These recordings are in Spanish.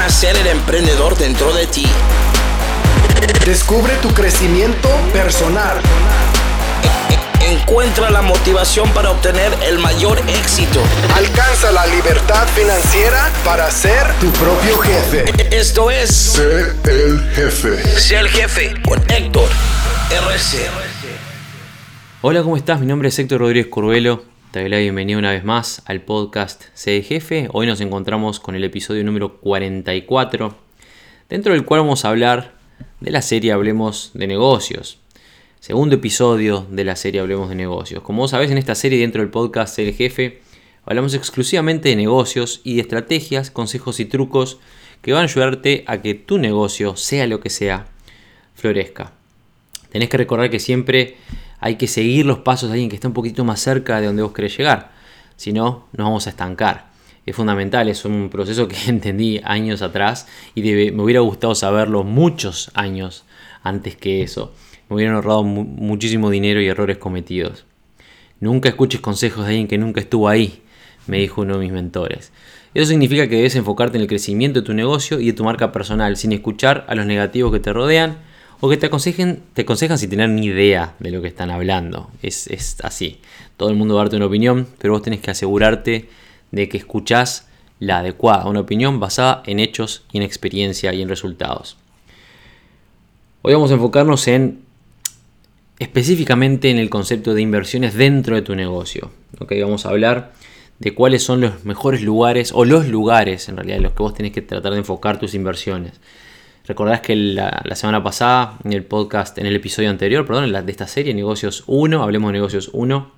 Nacer el emprendedor dentro de ti. Descubre tu crecimiento personal. Encuentra la motivación para obtener el mayor éxito. Alcanza la libertad financiera para ser tu propio jefe. Esto es Sé el jefe. Sé el jefe con Héctor RC. Hola, ¿cómo estás? Mi nombre es Héctor Rodríguez Curvelo. Te doy la una vez más al podcast el jefe. Hoy nos encontramos con el episodio número 44, dentro del cual vamos a hablar de la serie Hablemos de negocios. Segundo episodio de la serie Hablemos de negocios. Como vos sabés, en esta serie dentro del podcast el jefe, hablamos exclusivamente de negocios y de estrategias, consejos y trucos que van a ayudarte a que tu negocio, sea lo que sea, florezca. Tenés que recordar que siempre hay que seguir los pasos de alguien que está un poquito más cerca de donde vos querés llegar. Si no, nos vamos a estancar. Es fundamental, es un proceso que entendí años atrás y me hubiera gustado saberlo muchos años antes que eso. Me hubieran ahorrado mu muchísimo dinero y errores cometidos. Nunca escuches consejos de alguien que nunca estuvo ahí, me dijo uno de mis mentores. Eso significa que debes enfocarte en el crecimiento de tu negocio y de tu marca personal, sin escuchar a los negativos que te rodean o que te aconsejen, te aconsejan sin tener ni idea de lo que están hablando. Es, así. Todo el mundo va a darte una opinión, pero vos tenés que asegurarte de que escuchás la adecuada, una opinión basada en hechos y en experiencia y en resultados. Hoy vamos a enfocarnos en específicamente en el concepto de inversiones dentro de tu negocio. ¿okay? Vamos a hablar de cuáles son los mejores lugares o los lugares en realidad en los que vos tenés que tratar de enfocar tus inversiones. Recordás que la, la, semana pasada, en el podcast, en el episodio anterior, perdón, de esta serie, Negocios 1, hablemos de Negocios 1,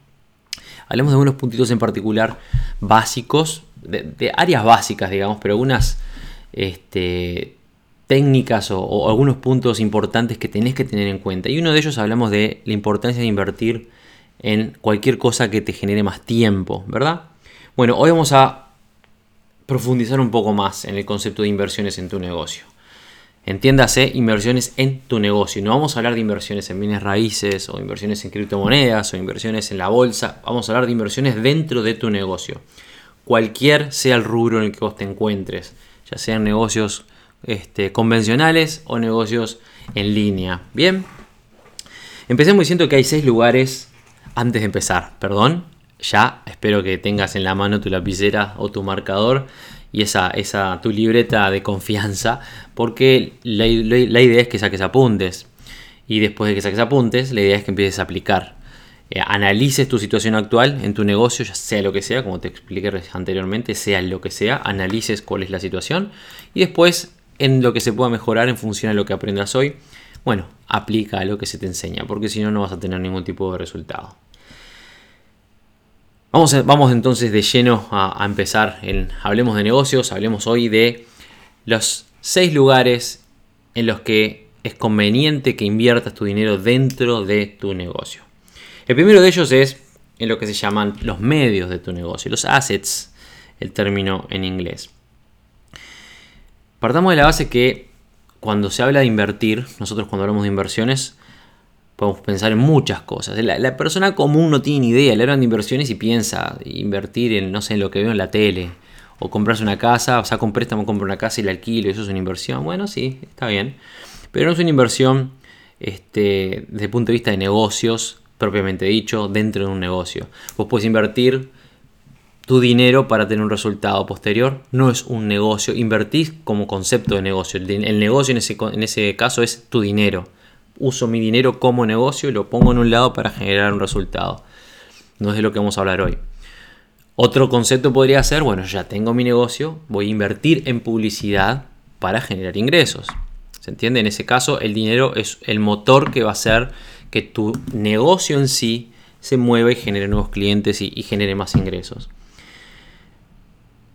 hablemos de unos puntitos en particular básicos, de, de áreas básicas, digamos, pero algunas este, técnicas o, o, algunos puntos importantes que tenés que tener en cuenta. Y uno de ellos hablamos de la importancia de invertir en cualquier cosa que te genere más tiempo, ¿verdad? Bueno, hoy vamos a profundizar un poco más en el concepto de inversiones en tu negocio. Entiéndase inversiones en tu negocio. No vamos a hablar de inversiones en bienes raíces o inversiones en criptomonedas o inversiones en la bolsa. Vamos a hablar de inversiones dentro de tu negocio. Cualquier sea el rubro en el que vos te encuentres, ya sean negocios este, convencionales o negocios en línea. Bien, empecemos diciendo que hay seis lugares antes de empezar. Perdón, ya espero que tengas en la mano tu lapicera o tu marcador y esa, esa tu libreta de confianza, porque la, la, idea es que saques apuntes. Y después de que saques apuntes, la idea es que empieces a aplicar. Eh, analices tu situación actual en tu negocio, ya sea lo que sea, como te expliqué anteriormente, sea lo que sea, analices cuál es la situación y después en lo que se pueda mejorar en función de lo que aprendas hoy, bueno, aplica lo que se te enseña, porque si no, no vas a tener ningún tipo de resultado. Vamos, a, vamos entonces de lleno a, a, empezar en Hablemos de negocios, hablemos hoy de los seis lugares en los que es conveniente que inviertas tu dinero dentro de tu negocio. El primero de ellos es en lo que se llaman los medios de tu negocio, los assets, el término en inglés. Partamos de la base que cuando se habla de invertir, nosotros cuando hablamos de inversiones, podemos pensar en muchas cosas. La, persona común no tiene ni idea, le hablan de inversiones y piensa invertir en, no sé, en lo que veo en la tele. O comprarse una casa, saca un préstamo, compra una casa y la alquilo, eso es una inversión. Bueno, sí, está bien. Pero no es una inversión este, desde el punto de vista de negocios, propiamente dicho, dentro de un negocio. Vos puedes invertir tu dinero para tener un resultado posterior. No es un negocio. Invertís como concepto de negocio. El, el negocio en ese, en ese caso es tu dinero uso mi dinero como negocio y lo pongo en un lado para generar un resultado. No es de lo que vamos a hablar hoy. Otro concepto podría ser, bueno, ya tengo mi negocio, voy a invertir en publicidad para generar ingresos. ¿Se entiende? En ese caso, el dinero es el motor que va a hacer que tu negocio en sí se mueva y genere nuevos clientes y, y genere más ingresos.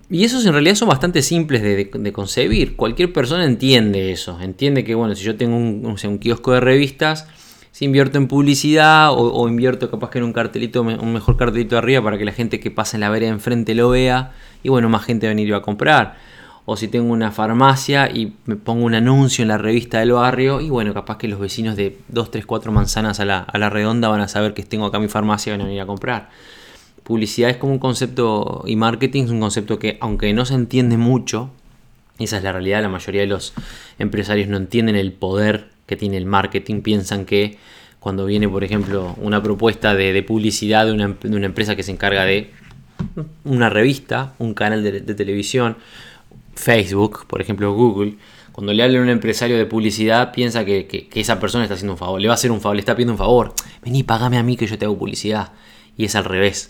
Y esos en realidad son bastante simples de, concebir. Cualquier persona entiende eso. Entiende que, bueno, si yo tengo un, un kiosco de revistas, si invierto en publicidad o, o, invierto capaz que en un cartelito, un mejor cartelito arriba para que la gente que pasa en la vereda enfrente lo vea y, bueno, más gente va a venir a comprar. O si tengo una farmacia y me pongo un anuncio en la revista del barrio y, bueno, capaz que los vecinos de 2, 3, 4 manzanas a la, a la redonda van a saber que tengo acá mi farmacia y van a venir a comprar publicidad es como un concepto y marketing es un concepto que aunque no se entiende mucho, Esa es la realidad, la mayoría de los empresarios no entienden el poder que tiene el marketing, piensan que cuando viene, por ejemplo, una propuesta de, publicidad de una, empresa que se encarga de una revista, un canal de, televisión, Facebook, por ejemplo Google, cuando le habla a un empresario de publicidad, piensa que, esa persona está haciendo un favor, le va a hacer un favor, le está pidiendo un favor. Vení, pagame a mí que yo te hago publicidad. Y es al revés.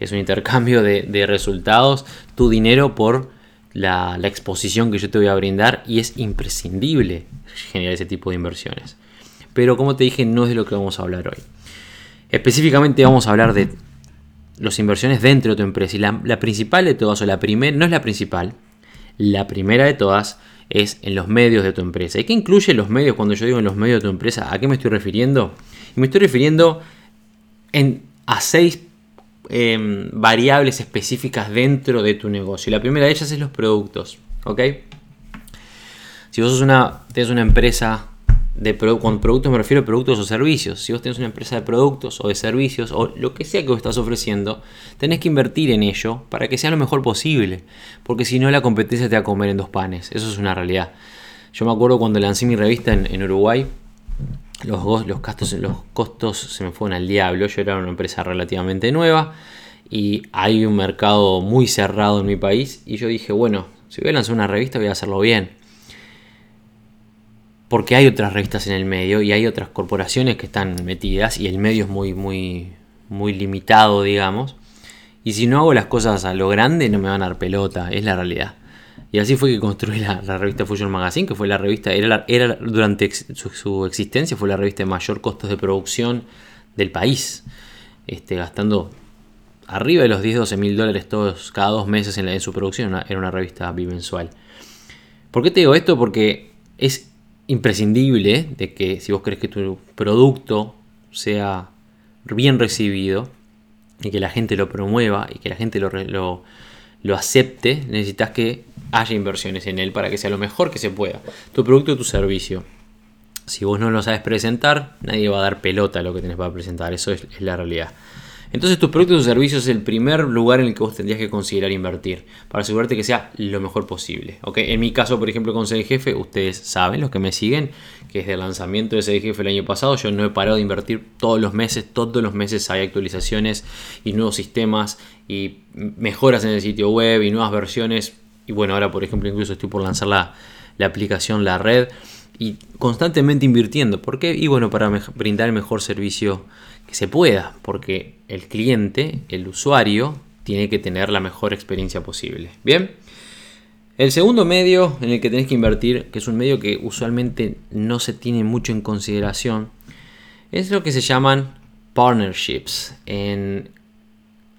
Es un intercambio de, resultados, tu dinero por la, exposición que yo te voy a brindar y es imprescindible generar ese tipo de inversiones pero como te dije no es de lo que vamos a hablar hoy. Específicamente vamos a hablar de las inversiones dentro de tu empresa y la, principal de todas, o la primera, no es la principal, la primera de todas es en los medios de tu empresa. ¿Y qué incluye los medios cuando yo digo en los medios de tu empresa? ¿A qué me estoy refiriendo? me estoy refiriendo en, a seis em, variables específicas dentro de tu negocio. La primera de ellas es los productos. ¿Ok? Si vos sos una, tenés una empresa con productos me refiero a productos o servicios. Si vos tenés una empresa de productos o de servicios o lo que sea que vos estás ofreciendo, tenés que invertir en ello para que sea lo mejor posible. Porque si no, la competencia te va a comer en dos panes. Eso es una realidad. Yo me acuerdo cuando lancé mi revista en, Uruguay, los, costos se me fueron al diablo. Yo era una empresa relativamente nueva y hay un mercado muy cerrado en mi país. Y yo dije, bueno, si voy a lanzar una revista, voy a hacerlo bien porque hay otras revistas en el medio y hay otras corporaciones que están metidas y el medio es muy, muy, muy limitado, digamos. Y si no hago las cosas a lo grande, no me van a dar pelota, es la realidad. Y así fue que construí la, revista Fusion Magazine, que fue la revista, era, era durante su, existencia, fue la revista de mayor costos de producción del país, este, gastando arriba de los 10-12 mil dólares todos cada dos meses en, su producción, era una revista bimensual. ¿Por qué te digo esto? Porque es imprescindible de que si vos crees que tu producto sea bien recibido y que la gente lo promueva y que la gente lo, lo, acepte, necesitas que haya inversiones en él para que sea lo mejor que se pueda. Tu producto o tu servicio. Si vos no lo sabes presentar, nadie va a dar pelota a lo que tenés para presentar. Eso es la realidad. Entonces tus productos o servicios es el primer lugar en el que vos tendrías que considerar invertir para asegurarte que sea lo mejor posible. En mi caso, por ejemplo, con CDGF, ustedes saben, los que me siguen, que desde el lanzamiento de CDGF el año pasado yo no he parado de invertir todos los meses, todos los meses hay actualizaciones y nuevos sistemas y mejoras en el sitio web y nuevas versiones. Y bueno, ahora por ejemplo incluso estoy por lanzar la, la aplicación La Red y constantemente invirtiendo. ¿Por qué? Y bueno, para brindar el mejor servicio que se pueda, porque el cliente, el usuario, tiene que tener la mejor experiencia posible. Bien, el segundo medio en el que tenés que invertir, que es un medio que usualmente no se tiene mucho en consideración, es lo que se llaman partnerships, en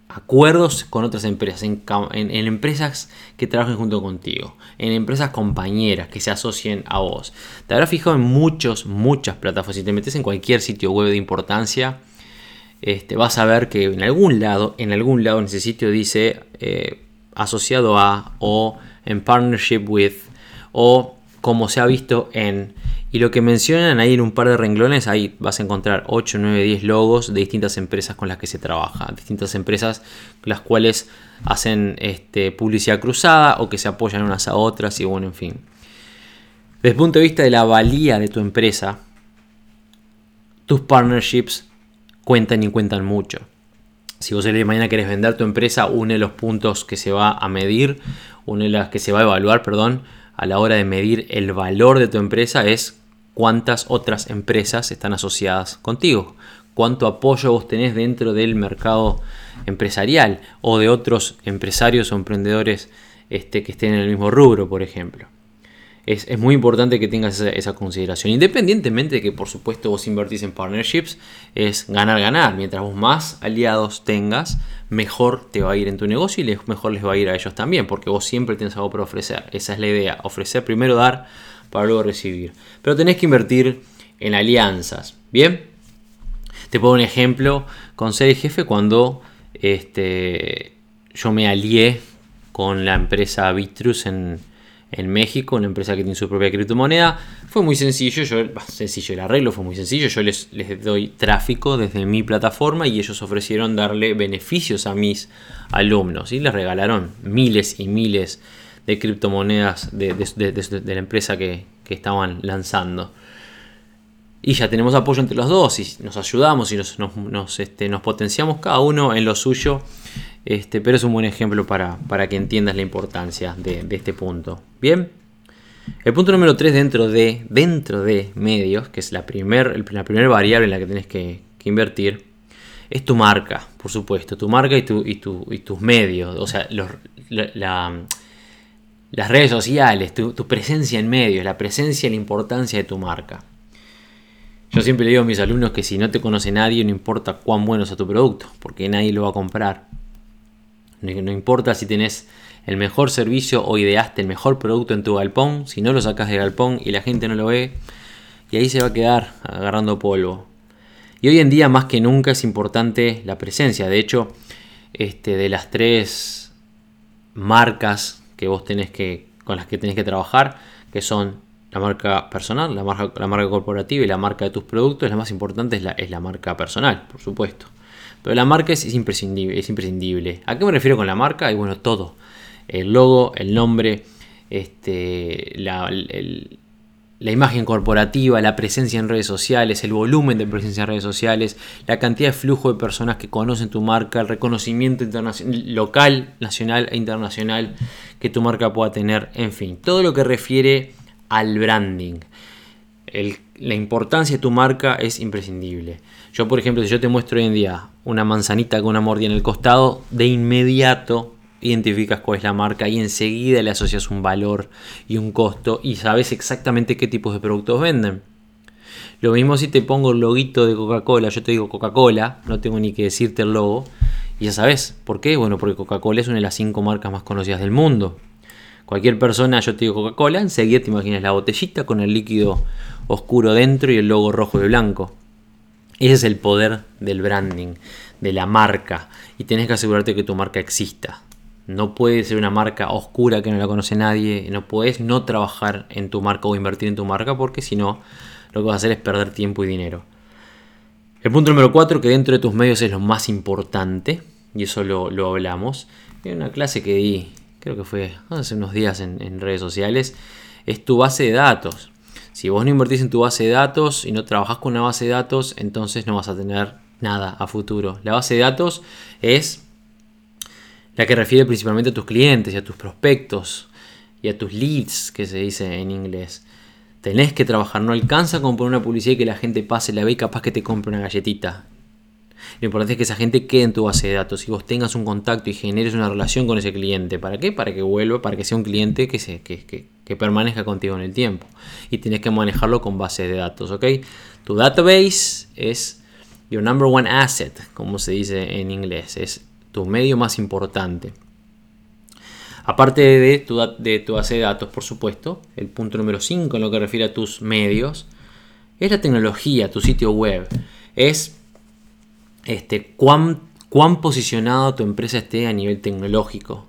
acuerdos con otras empresas, en, empresas que trabajen junto contigo, en empresas compañeras que se asocien a vos. Te habrás fijado en muchos, muchas plataformas. Si te metes en cualquier sitio web de importancia, este, vas a ver que en algún lado, en algún lado en ese sitio dice eh, asociado a o en partnership with o como se ha visto en y lo que mencionan ahí en un par de renglones, ahí vas a encontrar 8, 9, 10 logos de distintas empresas con las que se trabaja, distintas empresas las cuales hacen este, publicidad cruzada o que se apoyan unas a otras y bueno, en fin. Desde el punto de vista de la valía de tu empresa, tus partnerships cuentan y cuentan mucho. Si vos el de mañana querés vender tu empresa, uno de los puntos que se va a medir, uno de las que se va a evaluar, perdón, a la hora de medir el valor de tu empresa es cuántas otras empresas están asociadas contigo, cuánto apoyo vos tenés dentro del mercado empresarial o de otros empresarios o emprendedores este, que estén en el mismo rubro, por ejemplo es, muy importante que tengas esa, consideración. Independientemente de que, por supuesto, vos invertís en partnerships, es ganar, ganar. Mientras vos más aliados tengas, mejor te va a ir en tu negocio y mejor les va a ir a ellos también, porque vos siempre tienes algo para ofrecer. Esa es la idea, ofrecer primero dar para luego recibir. Pero tenés que invertir en alianzas, ¿bien? Te pongo un ejemplo con ser jefe cuando este, yo me alié con la empresa Bitrus en, en México, una empresa que tiene su propia criptomoneda. Fue muy sencillo, yo, sencillo el arreglo fue muy sencillo, yo les, les doy tráfico desde mi plataforma y ellos ofrecieron darle beneficios a mis alumnos y les regalaron miles y miles de criptomonedas de, la empresa que, estaban lanzando. Y ya tenemos apoyo entre los dos y nos ayudamos y nos, este, potenciamos cada uno en lo suyo. Este, pero es un buen ejemplo para, para que entiendas la importancia de, este punto. Bien. El punto número 3 dentro de, dentro de medios, que es la, primer, la primera variable en la que tienes que, invertir, es tu marca, por supuesto. Tu marca y, tu, y, tus medios. O sea, las redes sociales, tu, tu, presencia en medios, la presencia y la importancia de tu marca. Yo siempre le digo a mis alumnos que si no te conoce nadie, no importa cuán bueno sea tu producto, porque nadie lo va a comprar. No importa si tenés el mejor servicio o ideaste el mejor producto en tu galpón, si no lo sacas del galpón y la gente no lo ve, y ahí se va a quedar agarrando polvo. Y hoy en día más que nunca es importante la presencia. De hecho, este, de las tres marcas que vos tenés que, con las que tenés que trabajar, que son la marca personal, la marca, la marca corporativa y la marca de tus productos, la más importante es la, es la marca personal, por supuesto. Pero la marca es, imprescindible, es imprescindible. ¿A qué me refiero con la marca? Y bueno, todo. El logo, el nombre, este, la, la imagen corporativa, la presencia en redes sociales, el volumen de presencia en redes sociales, la cantidad de flujo de personas que conocen tu marca, el reconocimiento local, nacional e internacional que tu marca pueda tener, en fin, todo lo que refiere al branding. la importancia de tu marca es imprescindible. Yo, por ejemplo, si yo te muestro hoy en día una manzanita con una mordida en el costado, de inmediato identificas cuál es la marca y enseguida le asocias un valor y un costo y sabes exactamente qué tipos de productos venden. Lo mismo si te pongo el loguito de Coca-Cola, yo te digo Coca-Cola, no tengo ni que decirte el logo, y ya sabes, ¿por qué? Bueno, porque Coca-Cola es una de las cinco marcas más conocidas del mundo. Cualquier persona, yo te digo Coca-Cola, enseguida te imaginas la botellita con el líquido oscuro dentro y el logo rojo y blanco. Ese es el poder del branding, de la marca. Y tienes que asegurarte que tu marca exista. No puede ser una marca oscura que no la conoce nadie. No puedes no trabajar en tu marca o invertir en tu marca porque si no, lo que vas a hacer es perder tiempo y dinero. El punto número 4, que dentro de tus medios es lo más importante, y eso lo, hablamos. En una clase que di, creo que fue hace unos días en, redes sociales, es tu base de datos. Si vos no invertís en tu base de datos y no trabajas con una base de datos, entonces no vas a tener nada a futuro. La base de datos es la que refiere principalmente a tus clientes y a tus prospectos y a tus leads, que se dice en inglés. Tenés que trabajar, no alcanza con poner una publicidad y que la gente pase, la ve y capaz que te compre una galletita. Lo importante es que esa gente quede en tu base de datos y vos tengas un contacto y generes una relación con ese cliente. ¿Para qué? Para que vuelva, para que sea un cliente que, permanezca contigo en el tiempo. Y tienes que manejarlo con base de datos, ¿ok? Tu database es your number one asset, como se dice en inglés. Es tu medio más importante. Aparte de tu, de tu base de datos, por supuesto, el punto número 5 en lo que refiere a tus medios, es la tecnología, tu sitio web. Es este, cuán, cuán posicionado tu empresa esté a nivel tecnológico.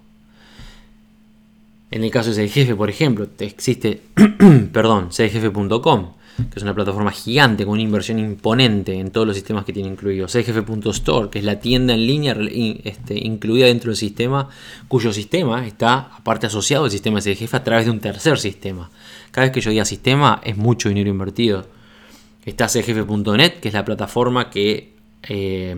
En el caso de jefe por ejemplo, existe, perdón, cdjefe.com, que es una plataforma gigante con una inversión imponente en todos los sistemas que tiene incluido. cdjefe.store, que es la tienda en línea este, incluida dentro del sistema, cuyo sistema está aparte asociado al sistema de a través de un tercer sistema. Cada vez que yo diga sistema es mucho dinero invertido. Está cdjefe.net, que es la plataforma que eh,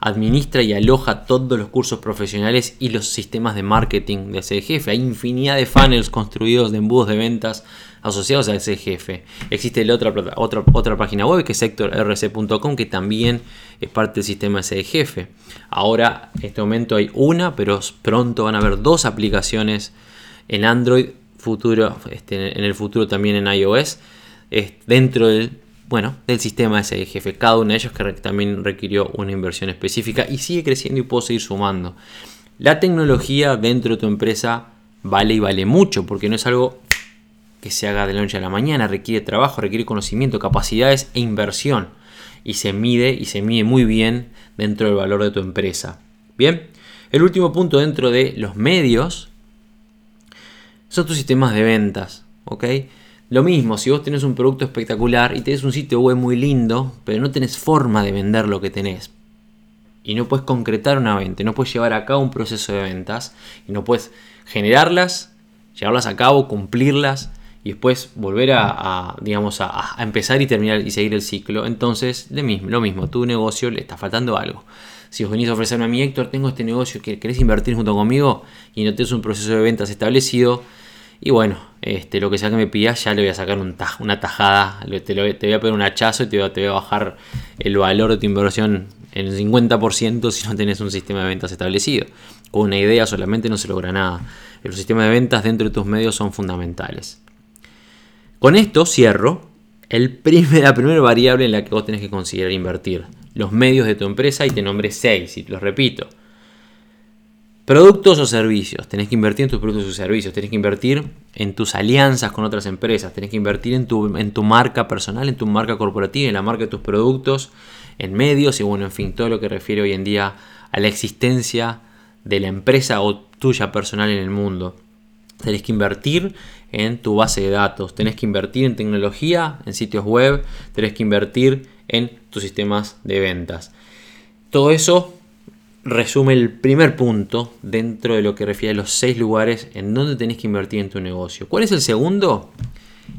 administra y aloja todos los cursos profesionales y los sistemas de marketing de ese jefe. Hay infinidad de funnels construidos de embudos de ventas asociados a ese jefe. Existe la otra, otra, otra página web que es sectorrc.com que también es parte del sistema ese jefe. Ahora, en este momento hay una, pero pronto van a haber dos aplicaciones en Android, futuro, este, en el futuro también en iOS, dentro del bueno, del sistema SDGF. Cada uno de ellos que también requirió una inversión específica y sigue creciendo y puedo seguir sumando. La tecnología dentro de tu empresa vale y vale mucho porque no es algo que se haga de la noche a la mañana, requiere trabajo, requiere conocimiento, capacidades e inversión y se mide y se mide muy bien dentro del valor de tu empresa. Bien, el último punto dentro de los medios son tus sistemas de ventas, ¿ok? Lo mismo, si vos tenés un producto espectacular y tenés un sitio web muy lindo, pero no tenés forma de vender lo que tenés, y no puedes concretar una venta, no puedes llevar a cabo un proceso de ventas, y no puedes generarlas, llevarlas a cabo, cumplirlas y después volver a, digamos, a, empezar y terminar y seguir el ciclo. Entonces, lo mismo, tu negocio le está faltando algo. Si os venís a ofrecerme a mí, Héctor, tengo este negocio que querés invertir junto conmigo y no tenés un proceso de ventas establecido, y bueno, este, lo que sea que me pidas, ya le voy a sacar una tajada, te, te, voy a poner un hachazo y te voy, te voy a bajar el valor de tu inversión en el 50% si no tenés un sistema de ventas establecido. Con una idea solamente no se logra nada. Los sistemas de ventas dentro de tus medios son fundamentales. Con esto cierro el la primera variable en la que vos tenés que considerar invertir. Los medios de tu empresa y te nombré 6 y te los repito. Productos o servicios. Tenés que invertir en tus productos o servicios. Tenés que invertir en tus alianzas con otras empresas. Tenés que invertir en tu, en tu marca personal, en tu marca corporativa, en la marca de tus productos, en medios y bueno, en fin, todo lo que refiere hoy en día a la existencia de la empresa o tuya personal en el mundo. Tenés que invertir en tu base de datos, tenés que invertir en tecnología, en sitios web, tenés que invertir en tus sistemas de ventas. Todo eso resume el primer punto dentro de lo que refiere a los seis lugares en donde tenés que invertir en tu negocio. ¿Cuál es el segundo?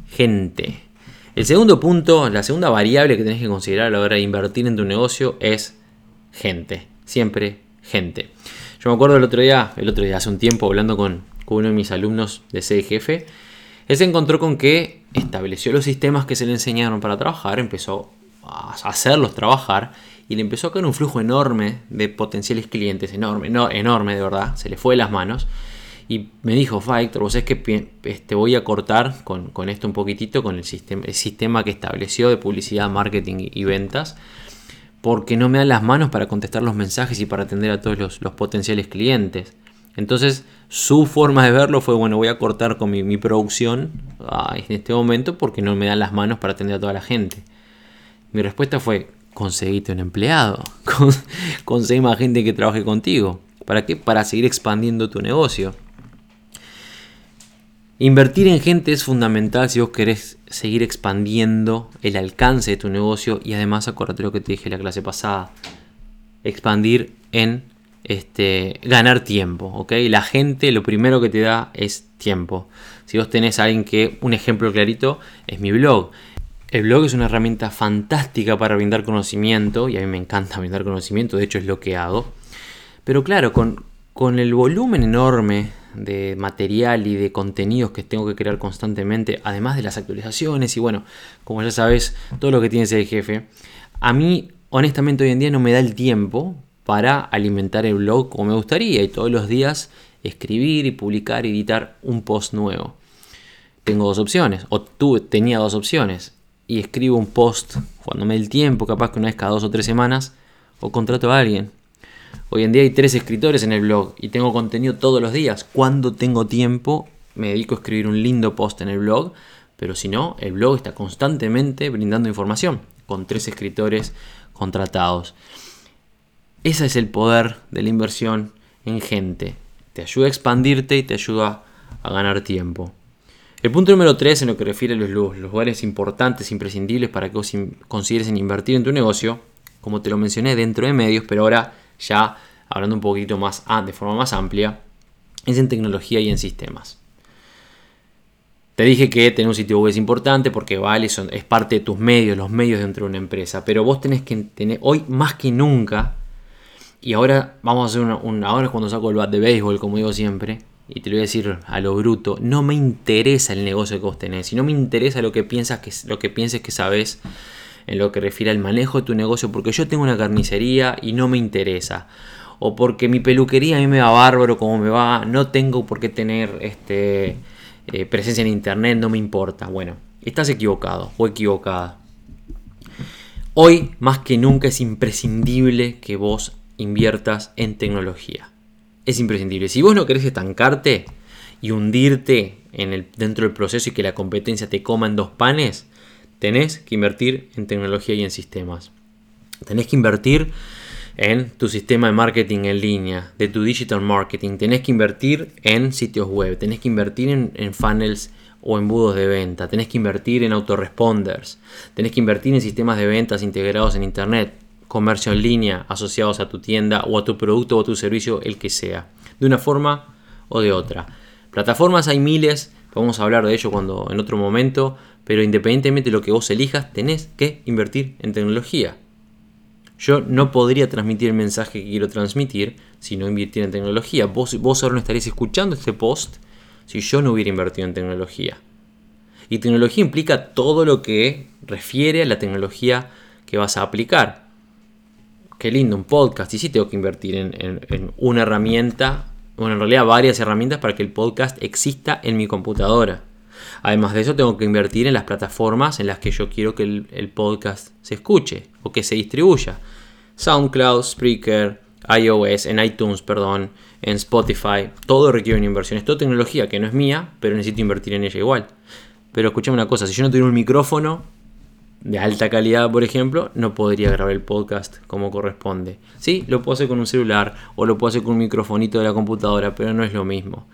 Gente. El segundo punto, la segunda variable que tenés que considerar a la hora de invertir en tu negocio es gente. Siempre gente. Yo me acuerdo el otro día, el otro día, hace un tiempo, hablando con, uno de mis alumnos de CDGF, él se encontró con que estableció los sistemas que se le enseñaron para trabajar, empezó a hacerlos trabajar y le empezó a caer un flujo enorme de potenciales clientes, enorme, no, enorme de verdad, se le fue de las manos. Y me dijo, Factor, vos es que este, voy a cortar con, esto un poquitito, con el sistema, el sistema que estableció de publicidad, marketing y ventas, porque no me dan las manos para contestar los mensajes y para atender a todos los, potenciales clientes. Entonces, su forma de verlo fue, bueno, voy a cortar con mi, producción ah, en este momento porque no me dan las manos para atender a toda la gente. Mi respuesta fue, conseguite un empleado, conseguí más gente que trabaje contigo. ¿Para qué? Para seguir expandiendo tu negocio. Invertir en gente es fundamental si vos querés seguir expandiendo el alcance de tu negocio y además acuérdate lo que te dije en la clase pasada, expandir en este, ganar tiempo, ¿ok? La gente lo primero que te da es tiempo. Si vos tenés a alguien que, un ejemplo clarito, es mi blog. El blog es una herramienta fantástica para brindar conocimiento y a mí me encanta brindar conocimiento, de hecho es lo que hago. Pero claro, con, con el volumen enorme de material y de contenidos que tengo que crear constantemente, además de las actualizaciones y bueno, como ya sabes, todo lo que tiene ese jefe, a mí honestamente hoy en día no me da el tiempo para alimentar el blog como me gustaría y todos los días escribir y publicar, editar un post nuevo. Tengo dos opciones, o tú tenía dos opciones, y escribo un post cuando me dé el tiempo, capaz que una vez cada dos o tres semanas, o contrato a alguien. Hoy en día hay tres escritores en el blog y tengo contenido todos los días. Cuando tengo tiempo me dedico a escribir un lindo post en el blog, pero si no, el blog está constantemente brindando información con tres escritores contratados. Ese es el poder de la inversión en gente. Te ayuda a expandirte y te ayuda a ganar tiempo. El punto número 3 en lo que refiere a los, lugares importantes, imprescindibles para que vos consideres invertir en tu negocio, como te lo mencioné dentro de medios, pero ahora ya hablando un poquito más de forma más amplia, es en tecnología y en sistemas. Te dije que tener un sitio web es importante porque vale, es parte de tus medios, los medios dentro de una empresa. Pero vos tenés que tener, hoy más que nunca, y ahora vamos a hacer una, ahora es cuando saco el bat de béisbol, como digo siempre, y te lo voy a decir a lo bruto, no me interesa el negocio que vos tenés, y no me interesa lo que piensas que, lo que pienses que sabes en lo que refiere al manejo de tu negocio porque yo tengo una carnicería y no me interesa. O porque mi peluquería a mí me va bárbaro como me va, no tengo por qué tener este, eh, presencia en internet, no me importa. Bueno, estás equivocado o equivocada. Hoy más que nunca es imprescindible que vos inviertas en tecnología. Es imprescindible. Si vos no querés estancarte y hundirte en el, dentro del proceso y que la competencia te coma en dos panes, tenés que invertir en tecnología y en sistemas. Tenés que invertir en tu sistema de marketing en línea, de tu digital marketing. Tenés que invertir en sitios web, tenés que invertir en, funnels o embudos de venta, tenés que invertir en autoresponders, tenés que invertir en sistemas de ventas integrados en Internet, comercio en línea asociados a tu tienda o a tu producto o a tu servicio, el que sea, de una forma o de otra. Plataformas hay miles, vamos a hablar de ello cuando en otro momento, pero independientemente de lo que vos elijas, tenés que invertir en tecnología. Yo no podría transmitir el mensaje que quiero transmitir si no invirtiera en tecnología. Vos, vos ahora no estaréis escuchando este post si yo no hubiera invertido en tecnología. Y tecnología implica todo lo que refiere a la tecnología que vas a aplicar. Qué lindo, un podcast. Y sí tengo que invertir en, una herramienta, bueno, en realidad varias herramientas para que el podcast exista en mi computadora. Además de eso, tengo que invertir en las plataformas en las que yo quiero que el, podcast se escuche o que se distribuya. SoundCloud, Spreaker, iOS, en iTunes, perdón, en Spotify. Todo requiere una inversión. Es toda tecnología que no es mía, pero necesito invertir en ella igual. Pero escúchame una cosa, si yo no tuviera un micrófono de alta calidad, por ejemplo, no podría grabar el podcast como corresponde. Sí, lo puedo hacer con un celular o lo puedo hacer con un microfonito de la computadora, pero no es lo mismo.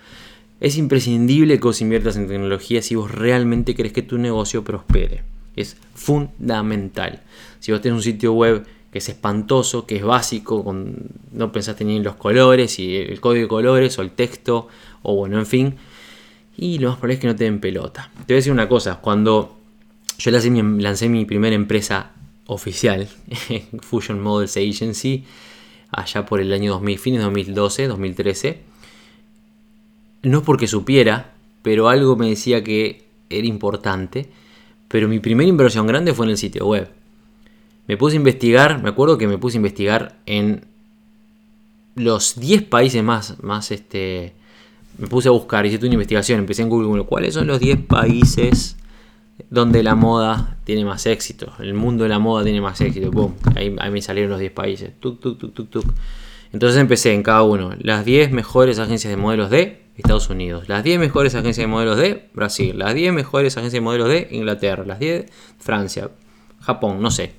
Es imprescindible que vos inviertas en tecnología si vos realmente querés que tu negocio prospere. Es fundamental. Si vos tenés un sitio web que es espantoso, que es básico, con, no pensaste ni en los colores y el código de colores o el texto, o bueno, en fin. Y lo más probable es que no te den pelota. Te voy a decir una cosa, cuando yo lancé mi, primera empresa oficial, Fusion Models Agency, allá por el año 2000, fines de 2012, 2013, no es porque supiera, pero algo me decía que era importante, pero mi primera inversión grande fue en el sitio web. Me puse a investigar, me acuerdo que me puse a investigar en los 10 países más, más este, me puse a buscar, hice una investigación, empecé en Google, ¿cuáles son los 10 países donde la moda tiene más éxito? El mundo de la moda tiene más éxito, boom, ahí, me salieron los 10 países, tuk, tuk, tuk, tuk, tuk. Entonces empecé en cada uno, las 10 mejores agencias de modelos de Estados Unidos, las 10 mejores agencias de modelos de Brasil, las 10 mejores agencias de modelos de Inglaterra, las 10 Francia, Japón, no sé,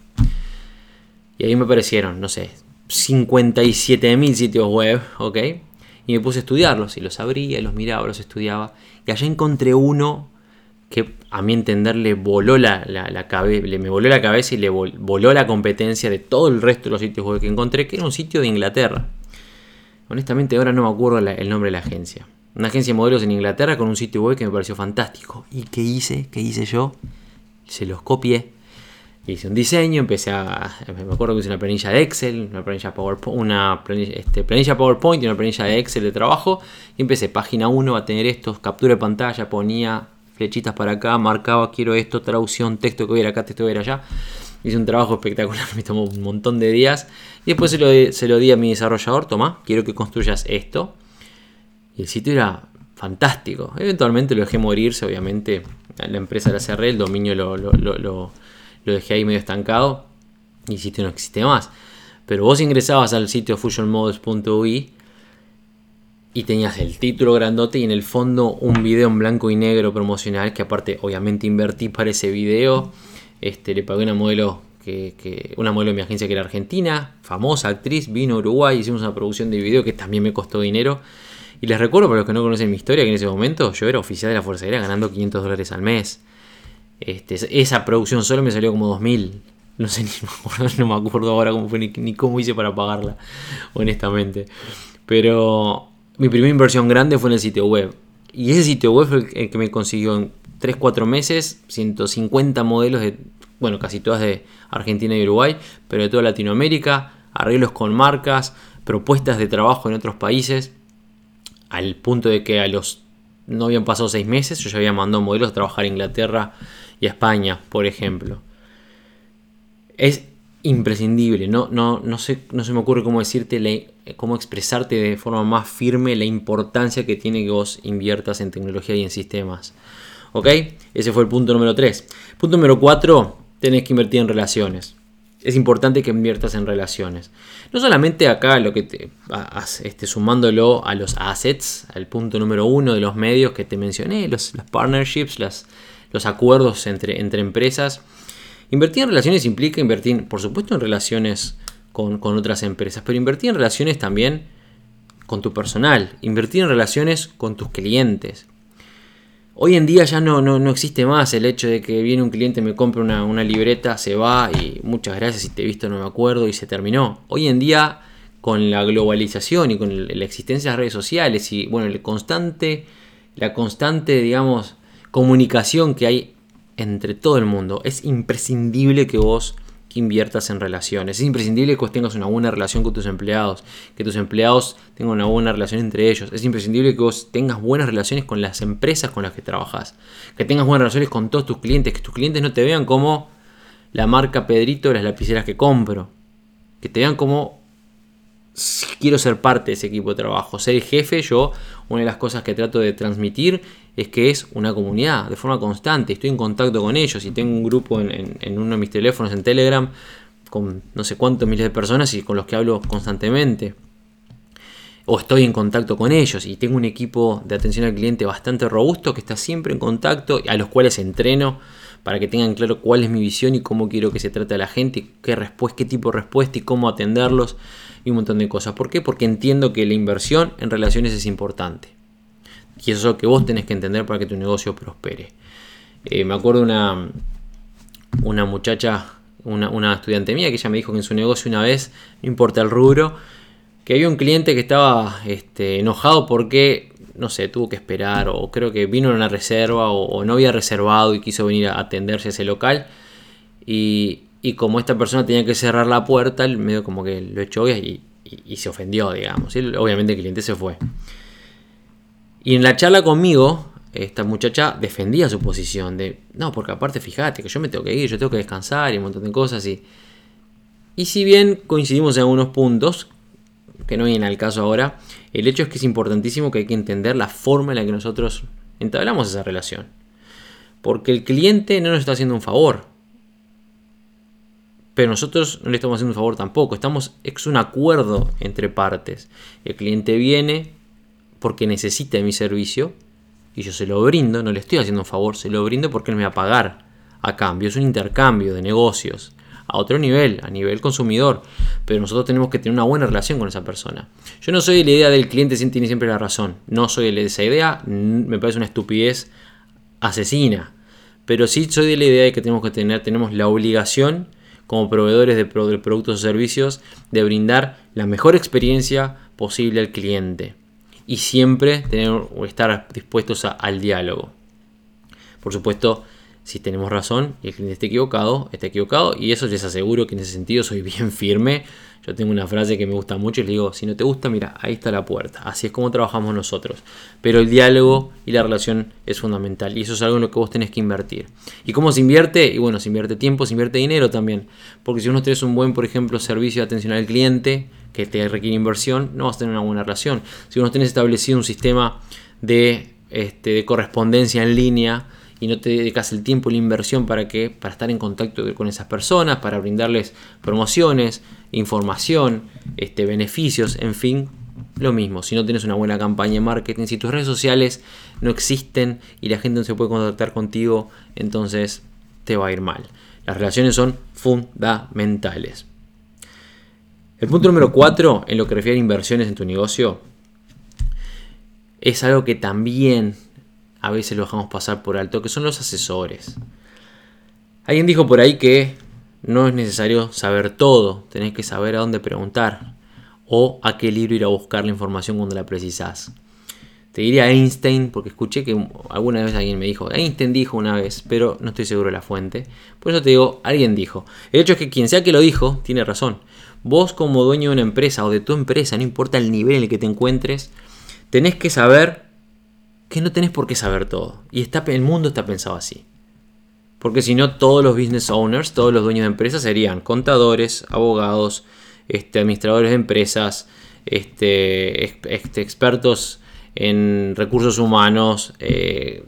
y ahí me aparecieron, no sé, 57.000 sitios web, ¿ok? Y me puse a estudiarlos y los abría, los miraba, los estudiaba. Y allá encontré uno que a mi entender le voló la, cabeza, me voló la cabeza y le voló la competencia de todo el resto de los sitios web que encontré, que era un sitio de Inglaterra. Honestamente ahora no me acuerdo el nombre de la agencia. Una agencia de modelos en Inglaterra con un sitio web que me pareció fantástico. ¿Y qué hice? ¿Qué hice yo? Se los copié hice un diseño, empecé a. Me acuerdo que hice una planilla de Excel, una planilla PowerPoint, una este, planilla PowerPoint y una planilla de Excel de trabajo. Y empecé, página 1 va a tener estos, captura de pantalla, ponía flechitas para acá, marcaba quiero esto, traducción, texto que hubiera acá, texto que hubiera allá. Hice un trabajo espectacular, me tomó un montón de días. Y después se lo, se lo di a mi desarrollador, toma, quiero que construyas esto. Y el sitio era fantástico. Eventualmente lo dejé morirse, obviamente. La empresa la cerré, el dominio lo, lo lo dejé ahí medio estancado y el sitio no existe más. Pero vos ingresabas al sitio fusionmodels.ui y tenías el título grandote y en el fondo un video en blanco y negro promocional que aparte obviamente invertí para ese video. Este, le pagué una modelo que, una modelo de mi agencia que era argentina, famosa actriz, vino a Uruguay, hicimos una producción de video que también me costó dinero. Y les recuerdo para los que no conocen mi historia que en ese momento yo era oficial de la Fuerza Aérea ganando 500 dólares al mes. Este, esa producción solo me salió como 2000. No sé, ni me acuerdo, no me acuerdo ahora cómo fue ni, cómo hice para pagarla, honestamente. Pero mi primera inversión grande fue en el sitio web. Y ese sitio web fue el que me consiguió en 3-4 meses 150 modelos de, bueno, casi todas de Argentina y Uruguay, pero de toda Latinoamérica, arreglos con marcas, propuestas de trabajo en otros países, al punto de que a los no habían pasado 6 meses, yo ya había mandado modelos a trabajar en Inglaterra, y España, por ejemplo. Es imprescindible, no, no, no, sé, no se me ocurre cómo decirte, cómo expresarte de forma más firme la importancia que tiene que vos inviertas en tecnología y en sistemas. ¿Ok? Ese fue el punto número 3. Punto número 4, tenés que invertir en relaciones. Es importante que inviertas en relaciones. No solamente acá lo que te este, sumándolo a los assets, al punto número 1 de los medios que te mencioné, los, los partnerships, las, los acuerdos entre, entre empresas. Invertir en relaciones implica invertir, por supuesto, en relaciones con, otras empresas, pero invertir en relaciones también con tu personal, invertir en relaciones con tus clientes. Hoy en día ya no, no, existe más el hecho de que viene un cliente, me compra una, libreta, se va y muchas gracias, si te he visto no me acuerdo y se terminó. Hoy en día con la globalización y con la existencia de redes sociales y bueno, el constante la constante, digamos, comunicación que hay entre todo el mundo. Es imprescindible que vos inviertas en relaciones. Es imprescindible que vos tengas una buena relación con tus empleados, que tus empleados tengan una buena relación entre ellos. Es imprescindible que vos tengas buenas relaciones con las empresas con las que trabajas, que tengas buenas relaciones con todos tus clientes, que tus clientes no te vean como la marca Pedrito de las lapiceras que compro, que te vean como quiero ser parte de ese equipo de trabajo, ser el jefe, yo una de las cosas que trato de transmitir es que es una comunidad de forma constante, estoy en contacto con ellos y tengo un grupo en, uno de mis teléfonos en Telegram con no sé cuántos miles de personas y con los que hablo constantemente. O estoy en contacto con ellos y tengo un equipo de atención al cliente bastante robusto que está siempre en contacto, a los cuales entreno para que tengan claro cuál es mi visión y cómo quiero que se trate a la gente, qué, respuesta, qué tipo de respuesta y cómo atenderlos y un montón de cosas. ¿Por qué? Porque entiendo que la inversión en relaciones es importante. Y eso es lo que vos tenés que entender para que tu negocio prospere. Eh, me acuerdo una, una muchacha, una, estudiante mía, que ella me dijo que en su negocio una vez, no importa el rubro, que había un cliente que estaba este, enojado porque, no sé, tuvo que esperar o creo que vino en una reserva o, no había reservado y quiso venir a atenderse a ese local. Y, y como esta persona tenía que cerrar la puerta, el medio como que lo echó y, y, se ofendió, digamos. obviamente el cliente se fue. Y en la charla conmigo, esta muchacha defendía su posición de, no, porque aparte fíjate que yo me tengo que ir, yo tengo que descansar y un montón de cosas. Y, y si bien coincidimos en algunos puntos, que no vienen al caso ahora, el hecho es que es importantísimo que hay que entender la forma en la que nosotros entablamos esa relación. Porque el cliente no nos está haciendo un favor, pero nosotros no le estamos haciendo un favor tampoco. Estamos, es un acuerdo entre partes. El cliente viene porque necesita mi servicio y yo se lo brindo, no le estoy haciendo un favor, se lo brindo porque él me va a pagar a cambio. Es un intercambio de negocios a otro nivel, a nivel consumidor. Pero nosotros tenemos que tener una buena relación con esa persona. Yo no soy de la idea del cliente tiene siempre la razón. No soy de esa idea, me parece una estupidez asesina. Pero sí soy de la idea de que tenemos que tener, tenemos la obligación como proveedores de, productos o servicios de brindar la mejor experiencia posible al cliente y siempre tener o estar dispuestos al diálogo. Por supuesto, si tenemos razón y el cliente está equivocado, está equivocado y eso les aseguro que en ese sentido soy bien firme yo tengo una frase que me gusta mucho y le digo, si no te gusta, mira, ahí está la puerta. Así es como trabajamos nosotros. Pero el diálogo y la relación es fundamental y eso es algo en lo que vos tenés que invertir. ¿Y cómo se invierte? Y bueno, se invierte tiempo, se invierte dinero también. Porque si uno tenés un buen, por ejemplo, servicio de atención al cliente que te requiere inversión, no vas a tener una buena relación. Si uno tenés establecido un sistema de, este, de correspondencia en línea, y no te dedicas el tiempo y la inversión para que para estar en contacto con esas personas, para brindarles promociones, información, este, beneficios, en fin, lo mismo. Si no tienes una buena campaña de marketing, si tus redes sociales no existen y la gente no se puede contactar contigo, entonces te va a ir mal. Las relaciones son fundamentales. El punto número 4, en lo que refiere a inversiones en tu negocio, es algo que también a veces lo dejamos pasar por alto, que son los asesores. Alguien dijo por ahí que no es necesario saber todo, tenés que saber a dónde preguntar o a qué libro ir a buscar la información cuando la precisás. Te diría Einstein, porque escuché que alguna vez alguien me dijo, Einstein dijo una vez, pero no estoy seguro de la fuente. Por eso te digo, alguien dijo. El hecho es que quien sea que lo dijo, tiene razón. Vos como dueño de una empresa o de tu empresa, no importa el nivel en el que te encuentres, tenés que saber que no tenés por qué saber todo. Y está, el mundo está pensado así. Porque si no, todos los business owners, todos los dueños de empresas serían contadores, abogados, este, administradores de empresas, este, este expertos en recursos humanos, eh,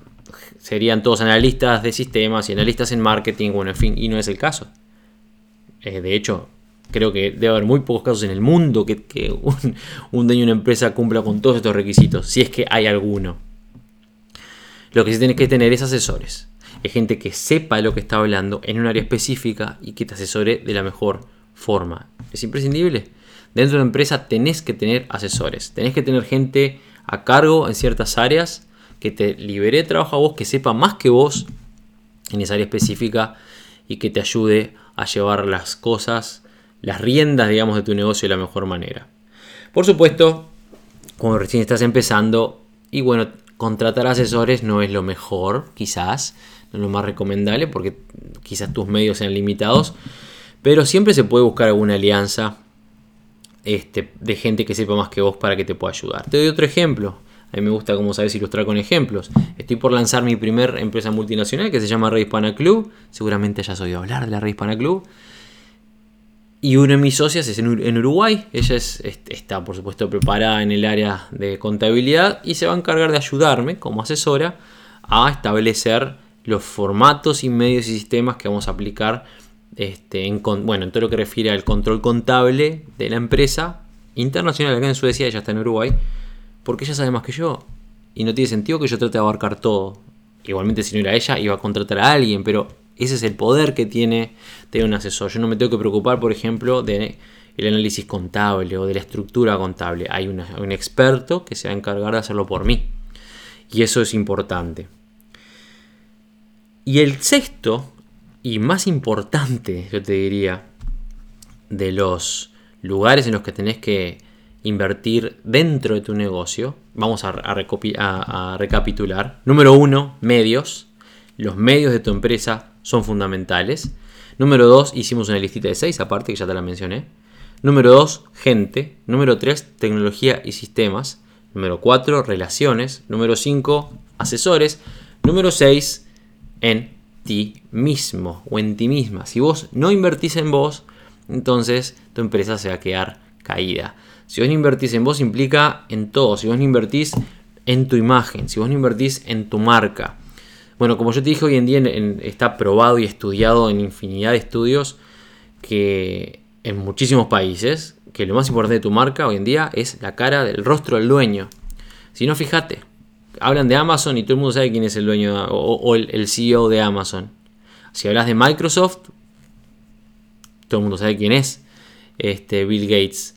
serían todos analistas de sistemas y analistas en marketing, bueno, en fin, y no es el caso. Eh, de hecho, creo que debe haber muy pocos casos en el mundo que, un, dueño de una empresa cumpla con todos estos requisitos, si es que hay alguno. Lo que sí tienes que tener es asesores. Es gente que sepa lo que está hablando en un área específica y que te asesore de la mejor forma. Es imprescindible. Dentro de la empresa tenés que tener asesores. Tenés que tener gente a cargo en ciertas áreas que te libere trabajo a vos, que sepa más que vos en esa área específica y que te ayude a llevar las cosas, las riendas, digamos, de tu negocio de la mejor manera. Por supuesto, cuando recién estás empezando, y bueno, Contratar asesores no es lo mejor, quizás, no es lo más recomendable porque quizás tus medios sean limitados, pero siempre se puede buscar alguna alianza este, de gente que sepa más que vos para que te pueda ayudar. Te doy otro ejemplo. A mí me gusta, como sabes, ilustrar con ejemplos. Estoy por lanzar mi primer empresa multinacional que se llama Red Hispana Club. Seguramente hayas oído hablar de la Red Hispana Club. Y una de mis socias es en Uruguay. Ella está, por supuesto, preparada en el área de contabilidad y se va a encargar de ayudarme como asesora a establecer los formatos y medios y sistemas que vamos a aplicar este, en, bueno, en todo lo que refiere al control contable de la empresa internacional acá en Suecia, ella está en Uruguay, porque ella sabe más que yo. Y no tiene sentido que yo trate de abarcar todo. Igualmente si no era ella, iba a contratar a alguien, pero ese es el poder que tiene tener un asesor. Yo no me tengo que preocupar, por ejemplo, de el análisis contable o de la estructura contable. Hay un experto que se va a encargar de hacerlo por mí. Y eso es importante. Y el sexto y más importante, yo te diría, de los lugares en los que tenés que invertir dentro de tu negocio, vamos a, a recapitular. Número uno, medios. Los medios de tu empresa son fundamentales. Número 2, hicimos una listita de 6, aparte que ya te la mencioné. Número 2, gente. Número 3, tecnología y sistemas. Número 4, relaciones. Número 5, asesores. Número 6, en ti mismo o en ti misma. Si vos no invertís en vos, entonces tu empresa se va a quedar caída. Si vos no invertís en vos implica en todo. Si vos no invertís en tu imagen, si vos no invertís en tu marca, bueno, como yo te dije, hoy en día está probado y estudiado en infinidad de estudios que en muchísimos países, que lo más importante de tu marca hoy en día es la cara del rostro del dueño. Si no, fíjate, hablan de Amazon y todo el mundo sabe quién es el dueño o, el, CEO de Amazon. Si hablas de Microsoft, todo el mundo sabe quién es. Este, Bill Gates.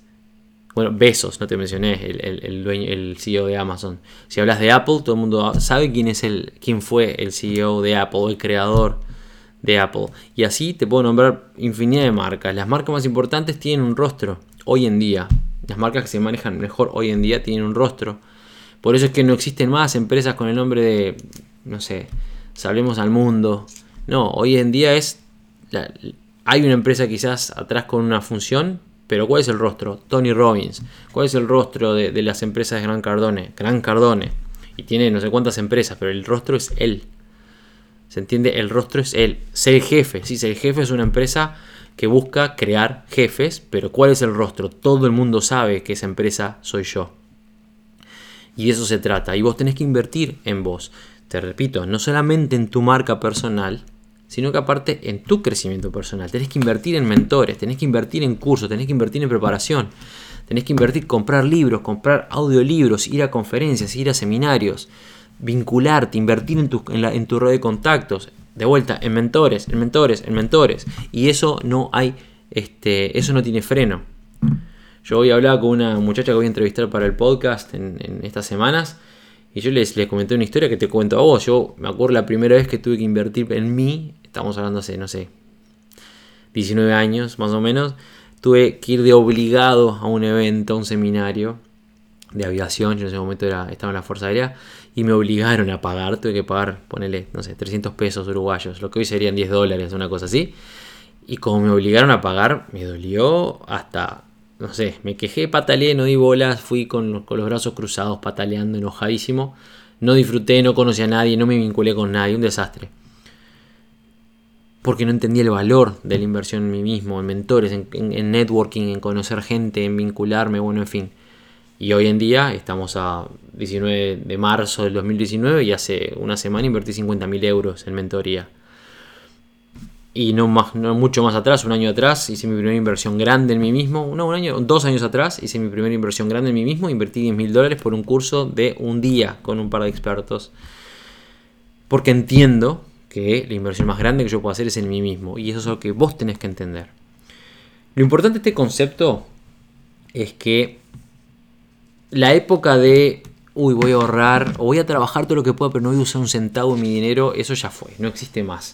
Bueno, Besos, no te mencioné, el, dueño, el CEO de Amazon. Si hablas de Apple, todo el mundo sabe quién es el, quién fue el CEO de Apple, el creador de Apple. Y así te puedo nombrar infinidad de marcas. Las marcas más importantes tienen un rostro hoy en día. Las marcas que se manejan mejor hoy en día tienen un rostro. Por eso es que no existen más empresas con el nombre de, no sé, Salvemos al Mundo. No, hoy en día es... hay una empresa quizás atrás con una función, pero ¿cuál es el rostro? Tony Robbins. ¿Cuál es el rostro de, las empresas de Gran Cardone? Gran Cardone. Y tiene no sé cuántas empresas, pero el rostro es él. ¿Se entiende? El rostro es él. Ser jefe. Sí, ser el jefe es una empresa que busca crear jefes, pero ¿cuál es el rostro? Todo el mundo sabe que esa empresa soy yo. Y de eso se trata. Y vos tenés que invertir en vos. Te repito, no solamente en tu marca personal, sino que aparte en tu crecimiento personal. Tenés que invertir en mentores, tenés que invertir en cursos, tenés que invertir en preparación, tenés que invertir, comprar libros, comprar audiolibros, ir a conferencias, ir a seminarios, vincularte, invertir en tu, en, tu red de contactos, de vuelta, en mentores, en mentores, en mentores. Y eso no hay, este, eso no tiene freno. Yo hoy hablaba con una muchacha que voy a entrevistar para el podcast en estas semanas y yo les, les comenté una historia que te cuento a vos. Yo me acuerdo la primera vez que tuve que invertir en mí, estamos hablando hace, no sé, 19 años más o menos, tuve que ir de obligado a un evento, a un seminario de aviación. Yo en ese momento era, estaba en la Fuerza Aérea y me obligaron a pagar. Tuve que pagar, ponele, no sé, 300 pesos uruguayos, lo que hoy serían 10 dólares, una cosa así. Y como me obligaron a pagar, me dolió hasta no sé, me quejé, pataleé, no di bolas, fui con, los brazos cruzados, pataleando, enojadísimo. No disfruté, no conocí a nadie, no me vinculé con nadie, un desastre. Porque no entendí el valor de la inversión en mí mismo, en mentores, en, networking, en conocer gente, en vincularme, bueno, en fin. Y hoy en día estamos a 19 de marzo del 2019 y hace una semana invertí 50.000 euros en mentoría y no, más, no mucho más atrás, un año atrás, hice mi primera inversión grande en mí mismo. No, un año, dos años atrás hice mi primera inversión grande en mí mismo. Invertí 10 mil dólares por un curso de un día con un par de expertos. Porque entiendo que la inversión más grande que yo puedo hacer es en mí mismo. Y eso es lo que vos tenés que entender. Lo importante de este concepto es que la época de uy, voy a ahorrar o voy a trabajar todo lo que pueda, pero no voy a usar un centavo de mi dinero, eso ya fue, no existe más.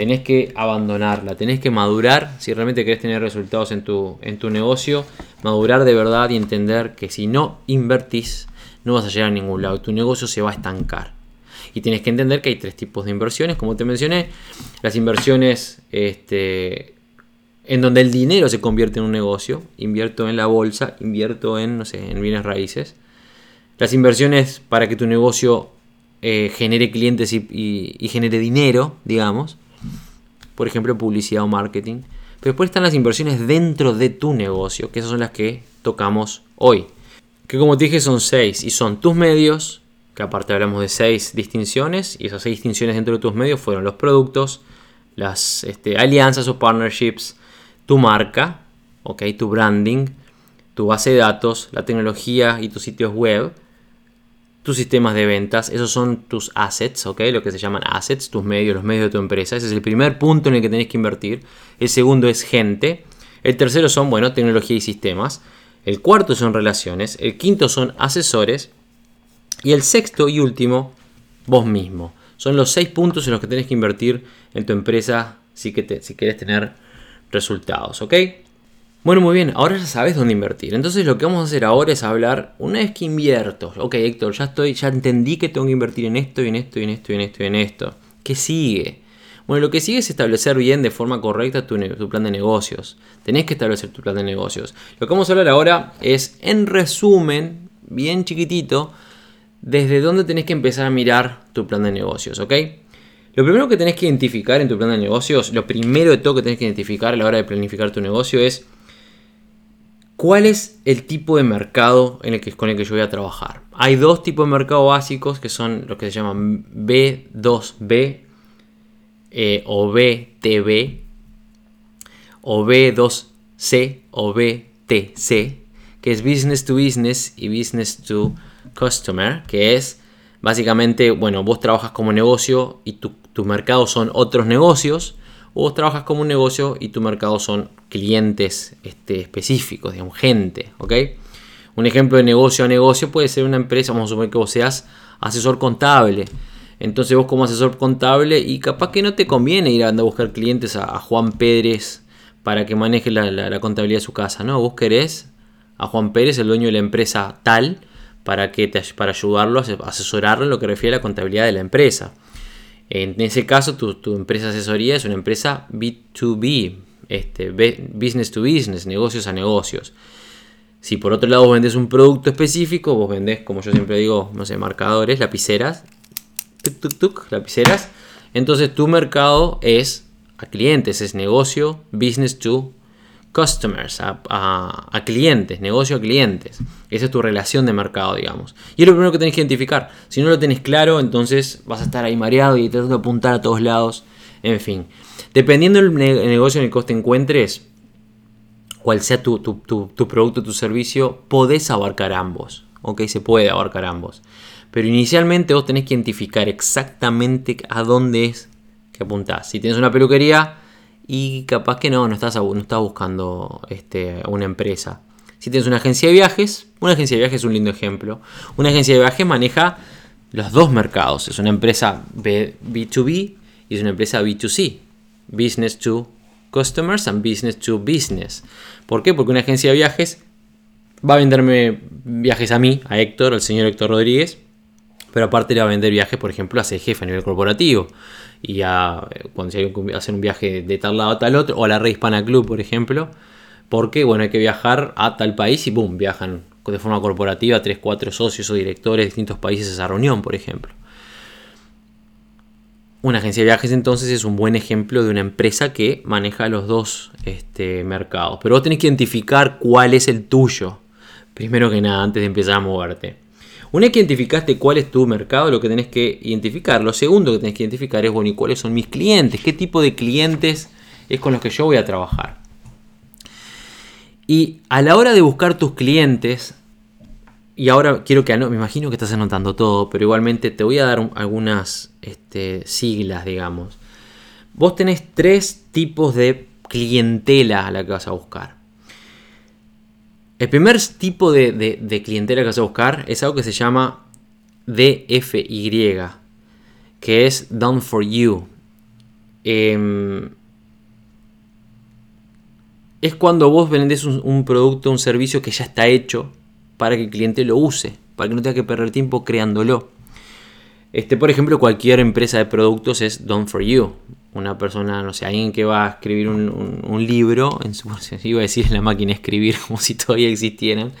Tenés que abandonarla, tenés que madurar si realmente querés tener resultados en tu, en tu negocio, madurar de verdad y entender que si no invertís, no vas a llegar a ningún lado. Tu negocio se va a estancar. Y tienes que entender que hay tres tipos de inversiones, como te mencioné. Las inversiones este, en donde el dinero se convierte en un negocio. Invierto en la bolsa, invierto en, no sé, en bienes raíces. Las inversiones para que tu negocio eh, genere clientes y, genere dinero, digamos. Por ejemplo, publicidad o marketing. Pero después están las inversiones dentro de tu negocio, que esas son las que tocamos hoy. Que como te dije son seis y son tus medios, que aparte hablamos de seis distinciones, y esas seis distinciones dentro de tus medios fueron los productos, las este, alianzas o partnerships, tu marca, okay, tu branding, tu base de datos, la tecnología y tus sitios web, tus sistemas de ventas, esos son tus assets, ¿ok? Lo que se llaman assets, tus medios, los medios de tu empresa. Ese es el primer punto en el que tenés que invertir. El segundo es gente. El tercero son, bueno, tecnología y sistemas. El cuarto son relaciones. El quinto son asesores. Y el sexto y último, vos mismo. Son los seis puntos en los que tenés que invertir en tu empresa si, que si querés tener resultados, ¿ok? Bueno, muy bien, ahora ya sabes dónde invertir. Entonces lo que vamos a hacer ahora es hablar, una vez que invierto, ok Héctor, ya estoy, ya entendí que tengo que invertir en esto, y en esto, y en esto, y en esto, y en esto. ¿Qué sigue? Bueno, lo que sigue es establecer bien de forma correcta tu, tu, plan de negocios. Tenés que establecer tu plan de negocios. Lo que vamos a hablar ahora es, en resumen, bien chiquitito, desde dónde tenés que empezar a mirar tu plan de negocios, ¿ok? Lo primero que tenés que identificar en tu plan de negocios, lo primero de todo que tenés que identificar a la hora de planificar tu negocio es ¿Cuál es el tipo de mercado en el que, con el que yo voy a trabajar? Hay dos tipos de mercado básicos que son los que se llaman B2B eh, o BTB o B2C o BTC, que es Business to Business y Business to Customer, que es básicamente, bueno, vos trabajas como negocio y tu, tu mercado son otros negocios o vos trabajas como un negocio y tu mercado son clientes este, específicos, digamos, gente, ¿ok? Un ejemplo de negocio a negocio puede ser una empresa, vamos a suponer que vos seas asesor contable. Entonces vos como asesor contable y capaz que no te conviene ir a, a buscar clientes a, Juan Pérez para que maneje la, contabilidad de su casa, ¿no? Vos querés a Juan Pérez, el dueño de la empresa tal, para, que te, para ayudarlo, asesorarlo en lo que refiere a la contabilidad de la empresa. En ese caso, tu, empresa de asesoría es una empresa B2B, este, business to business, negocios a negocios. Si por otro lado vos vendés un producto específico, vos vendés, como yo siempre digo, no sé, marcadores, lapiceras, lapiceras, entonces tu mercado es a clientes, es negocio, business to customers, a, clientes, negocio a clientes. Esa es tu relación de mercado, digamos. Y es lo primero que tenés que identificar. Si no lo tenés claro, entonces vas a estar ahí mareado y tratando de apuntar a todos lados. En fin, dependiendo del negocio en el que te encuentres, cual sea tu, tu, tu, producto, tu servicio, podés abarcar ambos. Ok, se puede abarcar ambos. Pero inicialmente vos tenés que identificar exactamente a dónde es que apuntás. Si tienes una peluquería, y capaz que no, no estás, no estás buscando este, una empresa. Si tienes una agencia de viajes, una agencia de viajes es un lindo ejemplo. Una agencia de viajes maneja los dos mercados. Es una empresa B, 2 b y es una empresa B2C. Business to customers and business to business. ¿Por qué? Porque una agencia de viajes va a venderme viajes a mí, a Héctor, al señor Héctor Rodríguez, pero aparte le va a vender viajes, por ejemplo, a ese jefe a nivel corporativo y a, cuando se hacer un viaje de tal lado a tal otro, o a la Red Hispana Club, por ejemplo, porque bueno, hay que viajar a tal país y boom, viajan de forma corporativa 3, 4 socios o directores de distintos países a esa reunión, por ejemplo. Una agencia de viajes entonces es un buen ejemplo de una empresa que maneja los dos este, mercados. Pero vos tenés que identificar cuál es el tuyo. Primero que nada, antes de empezar a moverte. Una vez que identificaste cuál es tu mercado, lo que tenés que identificar. Lo segundo que tenés que identificar es, bueno, ¿y cuáles son mis clientes? ¿Qué tipo de clientes es con los que yo voy a trabajar? Y a la hora de buscar tus clientes, y ahora quiero que, me imagino que estás anotando todo, pero igualmente te voy a dar algunas este, siglas, digamos. Vos tenés tres tipos de clientela a la que vas a buscar. El primer tipo de, clientela que vas a buscar es algo que se llama DFY, que es Done for You. Em, es cuando vos vendés un, producto, un servicio que ya está hecho para que el cliente lo use, para que no tenga que perder tiempo creándolo. Este, por ejemplo, cualquier empresa de productos es Done for You. Una persona, no sé, alguien que va a escribir un, libro, en su, iba a decir en la máquina escribir como si todavía existieran.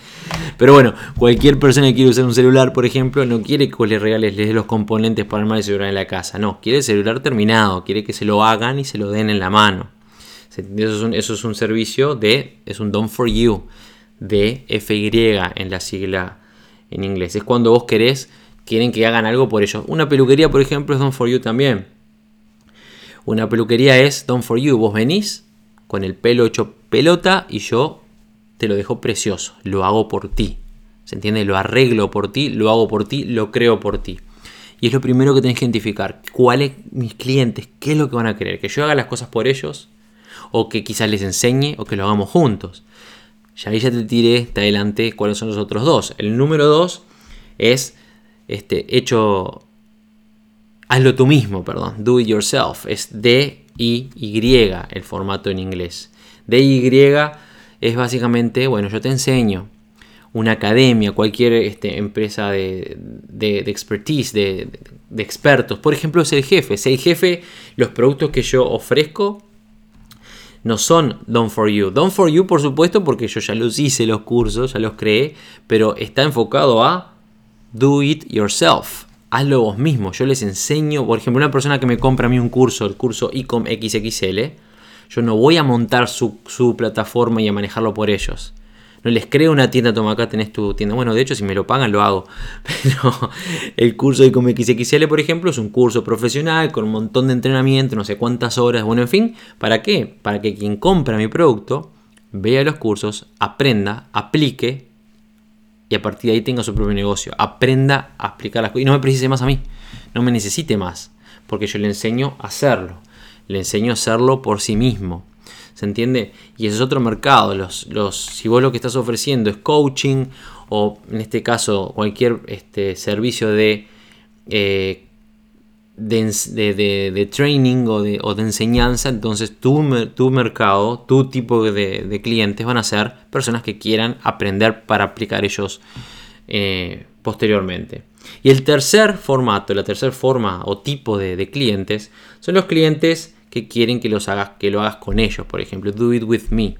Pero bueno, cualquier persona que quiere usar un celular, por ejemplo, no quiere que le regales les los componentes para armar el celular en la casa. No, quiere el celular terminado, quiere que se lo hagan y se lo den en la mano. Eso es un, eso es un servicio de, es un Done for You, de FY en la sigla en inglés. Es cuando vos querés quieren que hagan algo por ellos. Una peluquería, por ejemplo, es Done for You también. Una peluquería es Done for You. Vos venís con el pelo hecho pelota y yo te lo dejo precioso. Lo hago por ti. ¿Se entiende? Lo arreglo por ti, lo hago por ti, lo creo por ti. Y es lo primero que tenés que identificar. ¿Cuáles mis clientes? ¿Qué es lo que van a querer? ¿Que yo haga las cosas por ellos? ¿O que quizás les enseñe? ¿O que lo hagamos juntos? Ya ahí ya te tiré, te adelanté cuáles son los otros dos. El número dos es este, hecho, hazlo tú mismo, perdón, do it yourself, es D-I-Y el formato en inglés. D-Y es básicamente, bueno, yo te enseño, una academia, cualquier este, empresa de, expertise, de, expertos. Por ejemplo, es el jefe. El jefe, los productos que yo ofrezco no son Done for You. Done for You, por supuesto, porque yo ya los hice los cursos, ya los creé, pero está enfocado a do it yourself. Hazlo vos mismo. Yo les enseño, por ejemplo, una persona que me compra a mí un curso, el curso Ecom XXL, yo no voy a montar su, plataforma y a manejarlo por ellos. No les creo una tienda, toma acá tenés tu tienda. Bueno, de hecho, si me lo pagan, lo hago. Pero el curso Ecom XXL, por ejemplo, es un curso profesional con un montón de entrenamiento, no sé cuántas horas. Bueno, en fin, ¿para qué? Para que quien compra mi producto vea los cursos, aprenda, aplique y a partir de ahí tenga su propio negocio. Aprenda a explicar las cosas y no me precise más a mí, no me necesite más, porque yo le enseño a hacerlo, le enseño a hacerlo por sí mismo. ¿Se entiende? Y ese es otro mercado. Los, los, si vos lo que estás ofreciendo es coaching o en este caso cualquier este, servicio de eh, de, training o de, enseñanza, entonces tu, tu mercado, tu tipo de, clientes van a ser personas que quieran aprender para aplicar ellos eh, posteriormente. Y el tercer formato, la tercera forma o tipo de, clientes son los clientes que quieren que, los hagas, que lo hagas con ellos, por ejemplo, do it with me.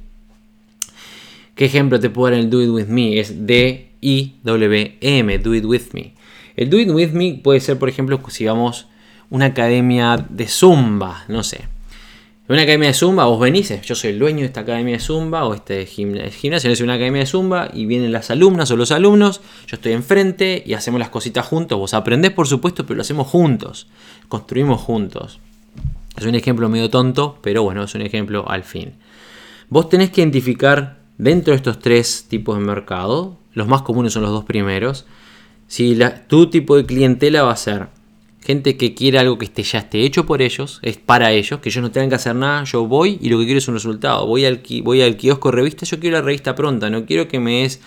¿Qué ejemplo te puedo dar el do it with me? Es D-I-W-M, do it with me. El do it with me puede ser, por ejemplo, si vamos una academia de zumba, no sé. Una academia de zumba, vos venís, yo soy el dueño de esta academia de zumba o este gimnasio, es una academia de zumba y vienen las alumnas o los alumnos, yo estoy enfrente y hacemos las cositas juntos, vos aprendés por supuesto, pero lo hacemos juntos, construimos juntos. Es un ejemplo medio tonto, pero bueno, es un ejemplo al fin. Vos tenés que identificar dentro de estos tres tipos de mercado, los más comunes son los dos primeros, si tu tipo de clientela va a ser gente que quiere algo que esté, ya esté hecho por ellos, es para ellos, que ellos no tengan que hacer nada, yo voy y lo que quiero es un resultado. Voy al, voy al kiosco revista, yo quiero la revista pronta, no quiero que me es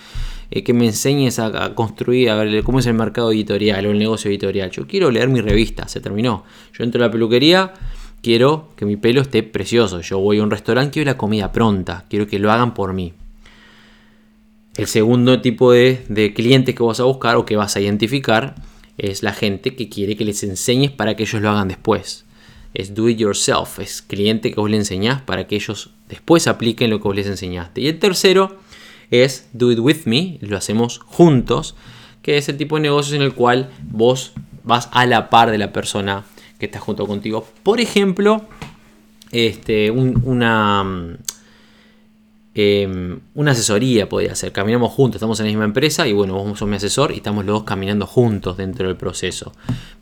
eh, que me enseñes a, construir, a ver cómo es el mercado editorial o el negocio editorial. Yo quiero leer mi revista, se terminó. Yo entro a la peluquería, quiero que mi pelo esté precioso. Yo voy a un restaurante, quiero la comida pronta, quiero que lo hagan por mí. El segundo tipo de, de clientes que vas a buscar o que vas a identificar es la gente que quiere que les enseñes para que ellos lo hagan después. Es do it yourself, es cliente que vos le enseñás para que ellos después apliquen lo que vos les enseñaste. Y el tercero es do it with me, lo hacemos juntos, que es el tipo de negocios en el cual vos vas a la par de la persona que está junto contigo. Por ejemplo, este, una, Em, una asesoría podría ser. Caminamos juntos, estamos en la misma empresa y bueno, vos sos mi asesor y estamos los dos caminando juntos dentro del proceso.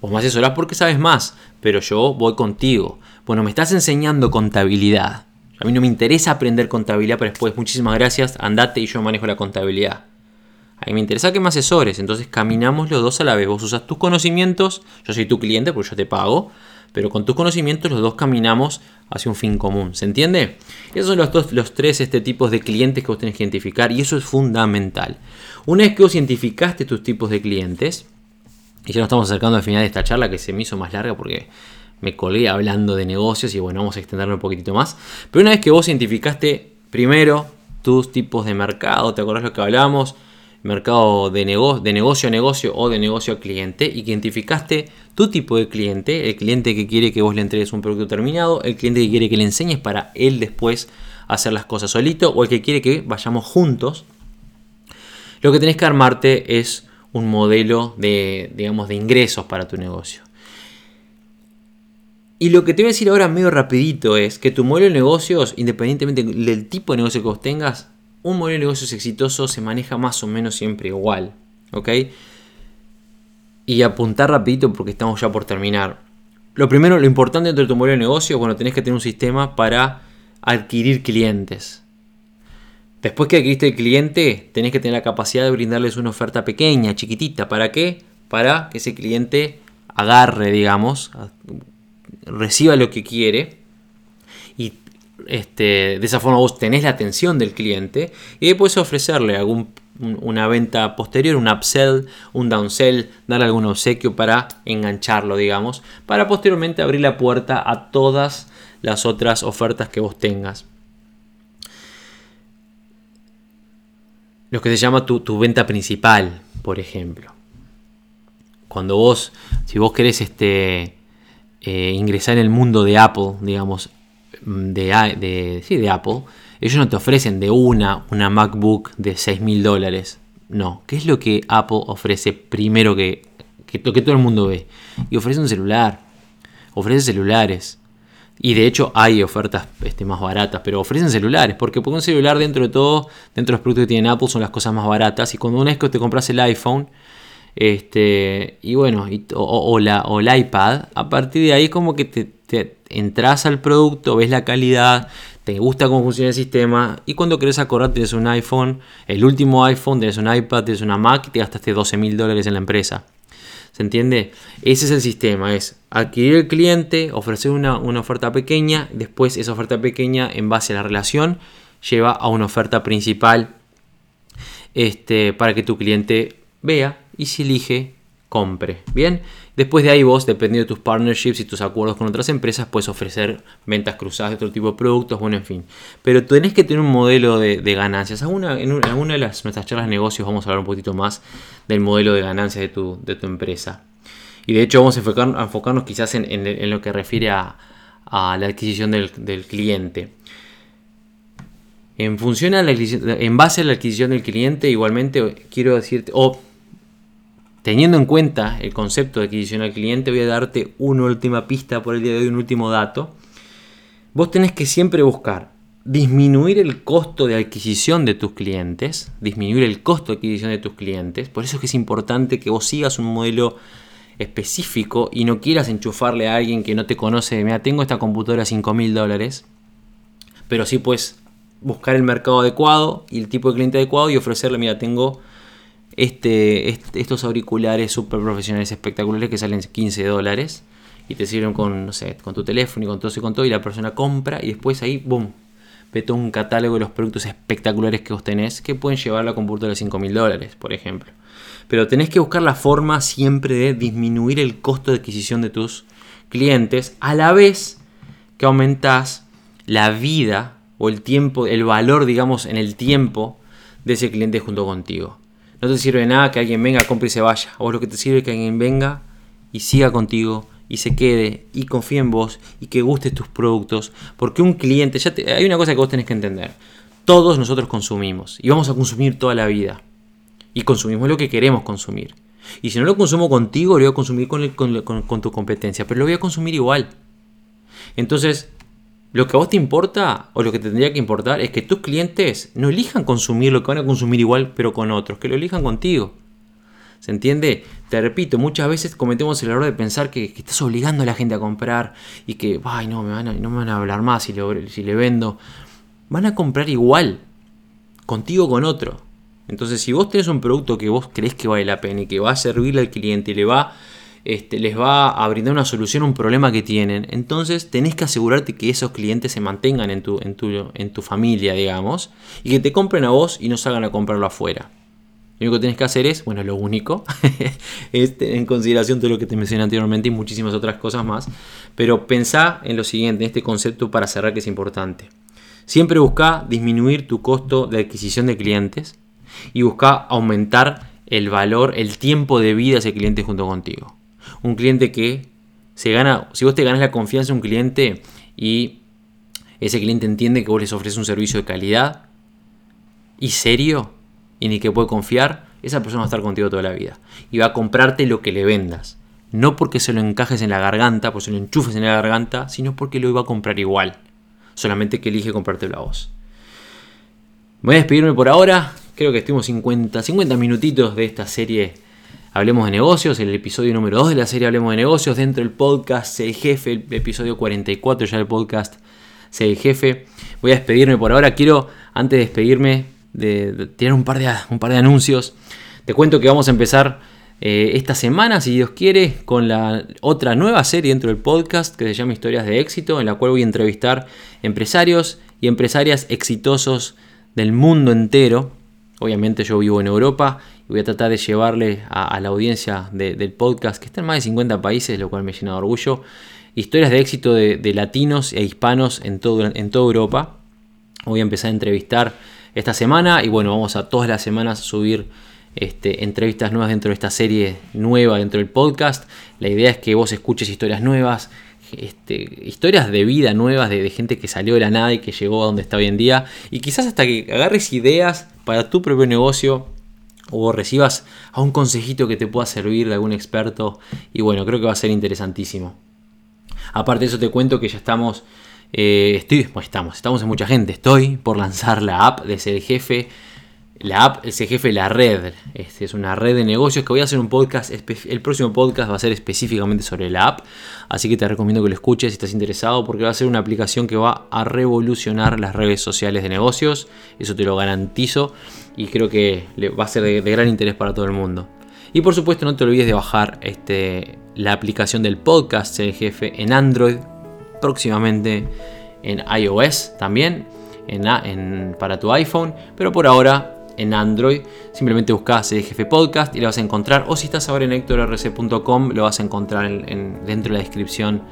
Vos me asesorás porque sabes más, pero yo voy contigo. Bueno, me estás enseñando contabilidad. A mí no me interesa aprender contabilidad, pero después muchísimas gracias, andate y yo manejo la contabilidad. A mí me interesa que me asesores, entonces caminamos los dos a la vez. Vos usas tus conocimientos, yo soy tu cliente porque yo te pago, pero con tus conocimientos los dos caminamos hacia un fin común. ¿Se entiende? Esos son los, dos, los tres este, tipos de clientes que vos tenés que identificar y eso es fundamental. Una vez que vos identificaste tus tipos de clientes, y ya nos estamos acercando al final de esta charla que se me hizo más larga porque me colgué hablando de negocios y bueno, vamos a extenderlo un poquitito más. Pero una vez que vos identificaste primero tus tipos de mercado, ¿te acordás lo que hablamos? Mercado de, de negocio a negocio o de negocio a cliente, identificaste tu tipo de cliente, el cliente que quiere que vos le entregues un producto terminado, el cliente que quiere que le enseñes para él después hacer las cosas solito o el que quiere que vayamos juntos, lo que tenés que armarte es un modelo de, digamos, de ingresos para tu negocio. Y lo que te voy a decir ahora medio rapidito es que tu modelo de negocios, independientemente del tipo de negocio que vos tengas, un modelo de negocios exitoso se maneja más o menos siempre igual. ¿Ok? Y apuntar rapidito porque estamos ya por terminar. Lo primero, lo importante dentro de tu modelo de negocio, bueno, tenés que tener un sistema para adquirir clientes. Después que adquiriste el cliente, tenés que tener la capacidad de brindarles una oferta pequeña, chiquitita. ¿Para qué? Para que ese cliente agarre, digamos, reciba lo que quiere este, de esa forma vos tenés la atención del cliente y después ofrecerle algún, una venta posterior, un upsell, un downsell, darle algún obsequio para engancharlo, digamos, para posteriormente abrir la puerta a todas las otras ofertas que vos tengas. Lo que se llama tu, tu venta principal, por ejemplo. Cuando vos, si vos querés este, eh, ingresar en el mundo de Apple, digamos, de, de, sí, de Apple, ellos no te ofrecen de una una MacBook de 6 mil dólares. No, ¿qué es lo que Apple ofrece primero que, que, que todo el mundo ve? Y ofrece un celular, ofrece celulares. Y de hecho hay ofertas este, más baratas, pero ofrecen celulares, porque por un celular dentro de todo, dentro de los productos que tiene Apple son las cosas más baratas. Y cuando una vez que te compras el iPhone, este, y bueno, o, la, o el iPad, a partir de ahí como que te, entras al producto, ves la calidad, te gusta cómo funciona el sistema y cuando querés acordar tienes un iPhone, el último iPhone, tienes un iPad, tienes una Mac y te gastaste 12 mil dólares en la empresa. ¿Se entiende? Ese es el sistema, es adquirir el cliente, ofrecer una, una oferta pequeña, después esa oferta pequeña en base a la relación lleva a una oferta principal este, para que tu cliente vea y si elige, compre. Bien, después de ahí vos, dependiendo de tus partnerships y tus acuerdos con otras empresas, puedes ofrecer ventas cruzadas de otro tipo de productos, bueno, en fin. Pero tenés que tener un modelo de, ganancias. En alguna de nuestras charlas de negocios vamos a hablar un poquito más del modelo de ganancias de tu, empresa. Y de hecho vamos a, enfocarnos quizás en, lo que refiere a, la adquisición del, cliente. En función a la en base a la adquisición del cliente, igualmente quiero decirte, Teniendo en cuenta el concepto de adquisición al cliente, voy a darte una última pista por el día de hoy, un último dato. Vos tenés que siempre buscar disminuir el costo de adquisición de tus clientes, disminuir el costo de adquisición de tus clientes. Por eso es que es importante que vos sigas un modelo específico y no quieras enchufarle a alguien que no te conoce, mira, tengo esta computadora a 5 mil dólares, pero sí puedes buscar el mercado adecuado y el tipo de cliente adecuado y ofrecerle, mira, tengo este, estos auriculares super profesionales espectaculares que salen 15 dólares y te sirven con, no sé, con tu teléfono y con todo y con todo y la persona compra y después ahí, boom, ve todo un catálogo de los productos espectaculares que vos tenés que pueden llevar la computadora de 5 mil dólares, por ejemplo. Pero tenés que buscar la forma siempre de disminuir el costo de adquisición de tus clientes a la vez que aumentás la vida o el tiempo, el valor, digamos, en el tiempo de ese cliente junto contigo. No te sirve nada que alguien venga, compre y se vaya. A vos lo que te sirve es que alguien venga y siga contigo y se quede y confíe en vos y que guste tus productos. Porque un cliente, ya hay una cosa que vos tenés que entender. Todos nosotros consumimos y vamos a consumir toda la vida. Y consumimos lo que queremos consumir. Y si no lo consumo contigo, lo voy a consumir con, con tu competencia, pero lo voy a consumir igual. Entonces, lo que a vos te importa o lo que te tendría que importar es que tus clientes no elijan consumir lo que van a consumir igual pero con otros, que lo elijan contigo. ¿Se entiende? Te repito, muchas veces cometemos el error de pensar que, estás obligando a la gente a comprar y que, ay, no, me van a, no me van a hablar más si le, vendo. Van a comprar igual, contigo con otro. Entonces, si vos tenés un producto que vos crees que vale la pena y que va a servirle al cliente y le va este, les va a brindar una solución a un problema que tienen. Entonces tenés que asegurarte que esos clientes se mantengan en tu, en en tu familia, digamos, y que te compren a vos y no salgan a comprarlo afuera. Lo único que tenés que hacer es, bueno, lo único, es en consideración todo lo que te mencioné anteriormente y muchísimas otras cosas más. Pero pensá en lo siguiente, en este concepto para cerrar que es importante. Siempre busca disminuir tu costo de adquisición de clientes y busca aumentar el valor, el tiempo de vida de ese cliente junto contigo. Un cliente que se gana, si vos te ganas la confianza de un cliente y ese cliente entiende que vos les ofreces un servicio de calidad y serio y ni que puede confiar, esa persona va a estar contigo toda la vida y va a comprarte lo que le vendas. No porque se lo encajes en la garganta, porque se lo enchufes en la garganta, sino porque lo iba a comprar igual. Solamente que elige comprártelo a vos. Voy a despedirme por ahora. Creo que estuvimos 50, 50 minutitos de esta serie Hablemos de negocios, el episodio número 2 de la serie Hablemos de negocios, dentro del podcast el Jefe, el episodio 44 ya del podcast el Jefe. Voy a despedirme por ahora. Quiero, antes de despedirme, de, tirar un par de, un par de anuncios. Te cuento que vamos a empezar eh, esta semana, si Dios quiere, con la otra nueva serie dentro del podcast que se llama Historias de Éxito, en la cual voy a entrevistar empresarios y empresarias exitosos del mundo entero. Obviamente yo vivo en Europa voy a tratar de llevarle a, la audiencia del podcast, que está en más de 50 países, lo cual me llena de orgullo, historias de éxito de, latinos e hispanos en, todo, en toda Europa. Voy a empezar a entrevistar esta semana y bueno, vamos a todas las semanas subir este, entrevistas nuevas dentro de esta serie nueva dentro del podcast. La idea es que vos escuches historias nuevas, este, historias de vida nuevas de, gente que salió de la nada y que llegó a donde está hoy en día. Y quizás hasta que agarres ideas para tu propio negocio o recibas a un consejito que te pueda servir de algún experto. Y bueno, creo que va a ser interesantísimo. Aparte de eso te cuento que ya estamos, eh, estoy, estamos, estamos en mucha gente. Estoy por lanzar la app de Ser Jefe la app, ese jefe, la red. Este es una red de negocios que voy a hacer un podcast. El próximo podcast va a ser específicamente sobre la app. Así que te recomiendo que lo escuches si estás interesado, porque va a ser una aplicación que va a revolucionar las redes sociales de negocios. Eso te lo garantizo. Y creo que va a ser de, gran interés para todo el mundo. Y por supuesto, no te olvides de bajar este, la aplicación del podcast, el jefe, en Android. Próximamente en iOS también. En, para tu iPhone, pero por ahora en Android. Simplemente buscas CDGF Podcast y lo vas a encontrar. O si estás ahora en hectorrc.com, lo vas a encontrar dentro de la descripción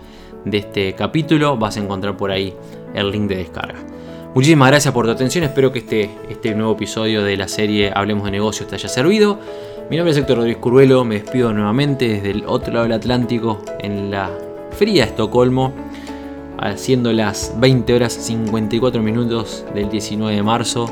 de este capítulo. Vas a encontrar por ahí el link de descarga. Muchísimas gracias por tu atención. Espero que este, este nuevo episodio de la serie Hablemos de Negocios te haya servido. Mi nombre es Héctor Rodríguez Curvelo. Me despido nuevamente desde el otro lado del Atlántico en la fría Estocolmo. Haciendo las 20 horas 54 minutos del 19 de marzo.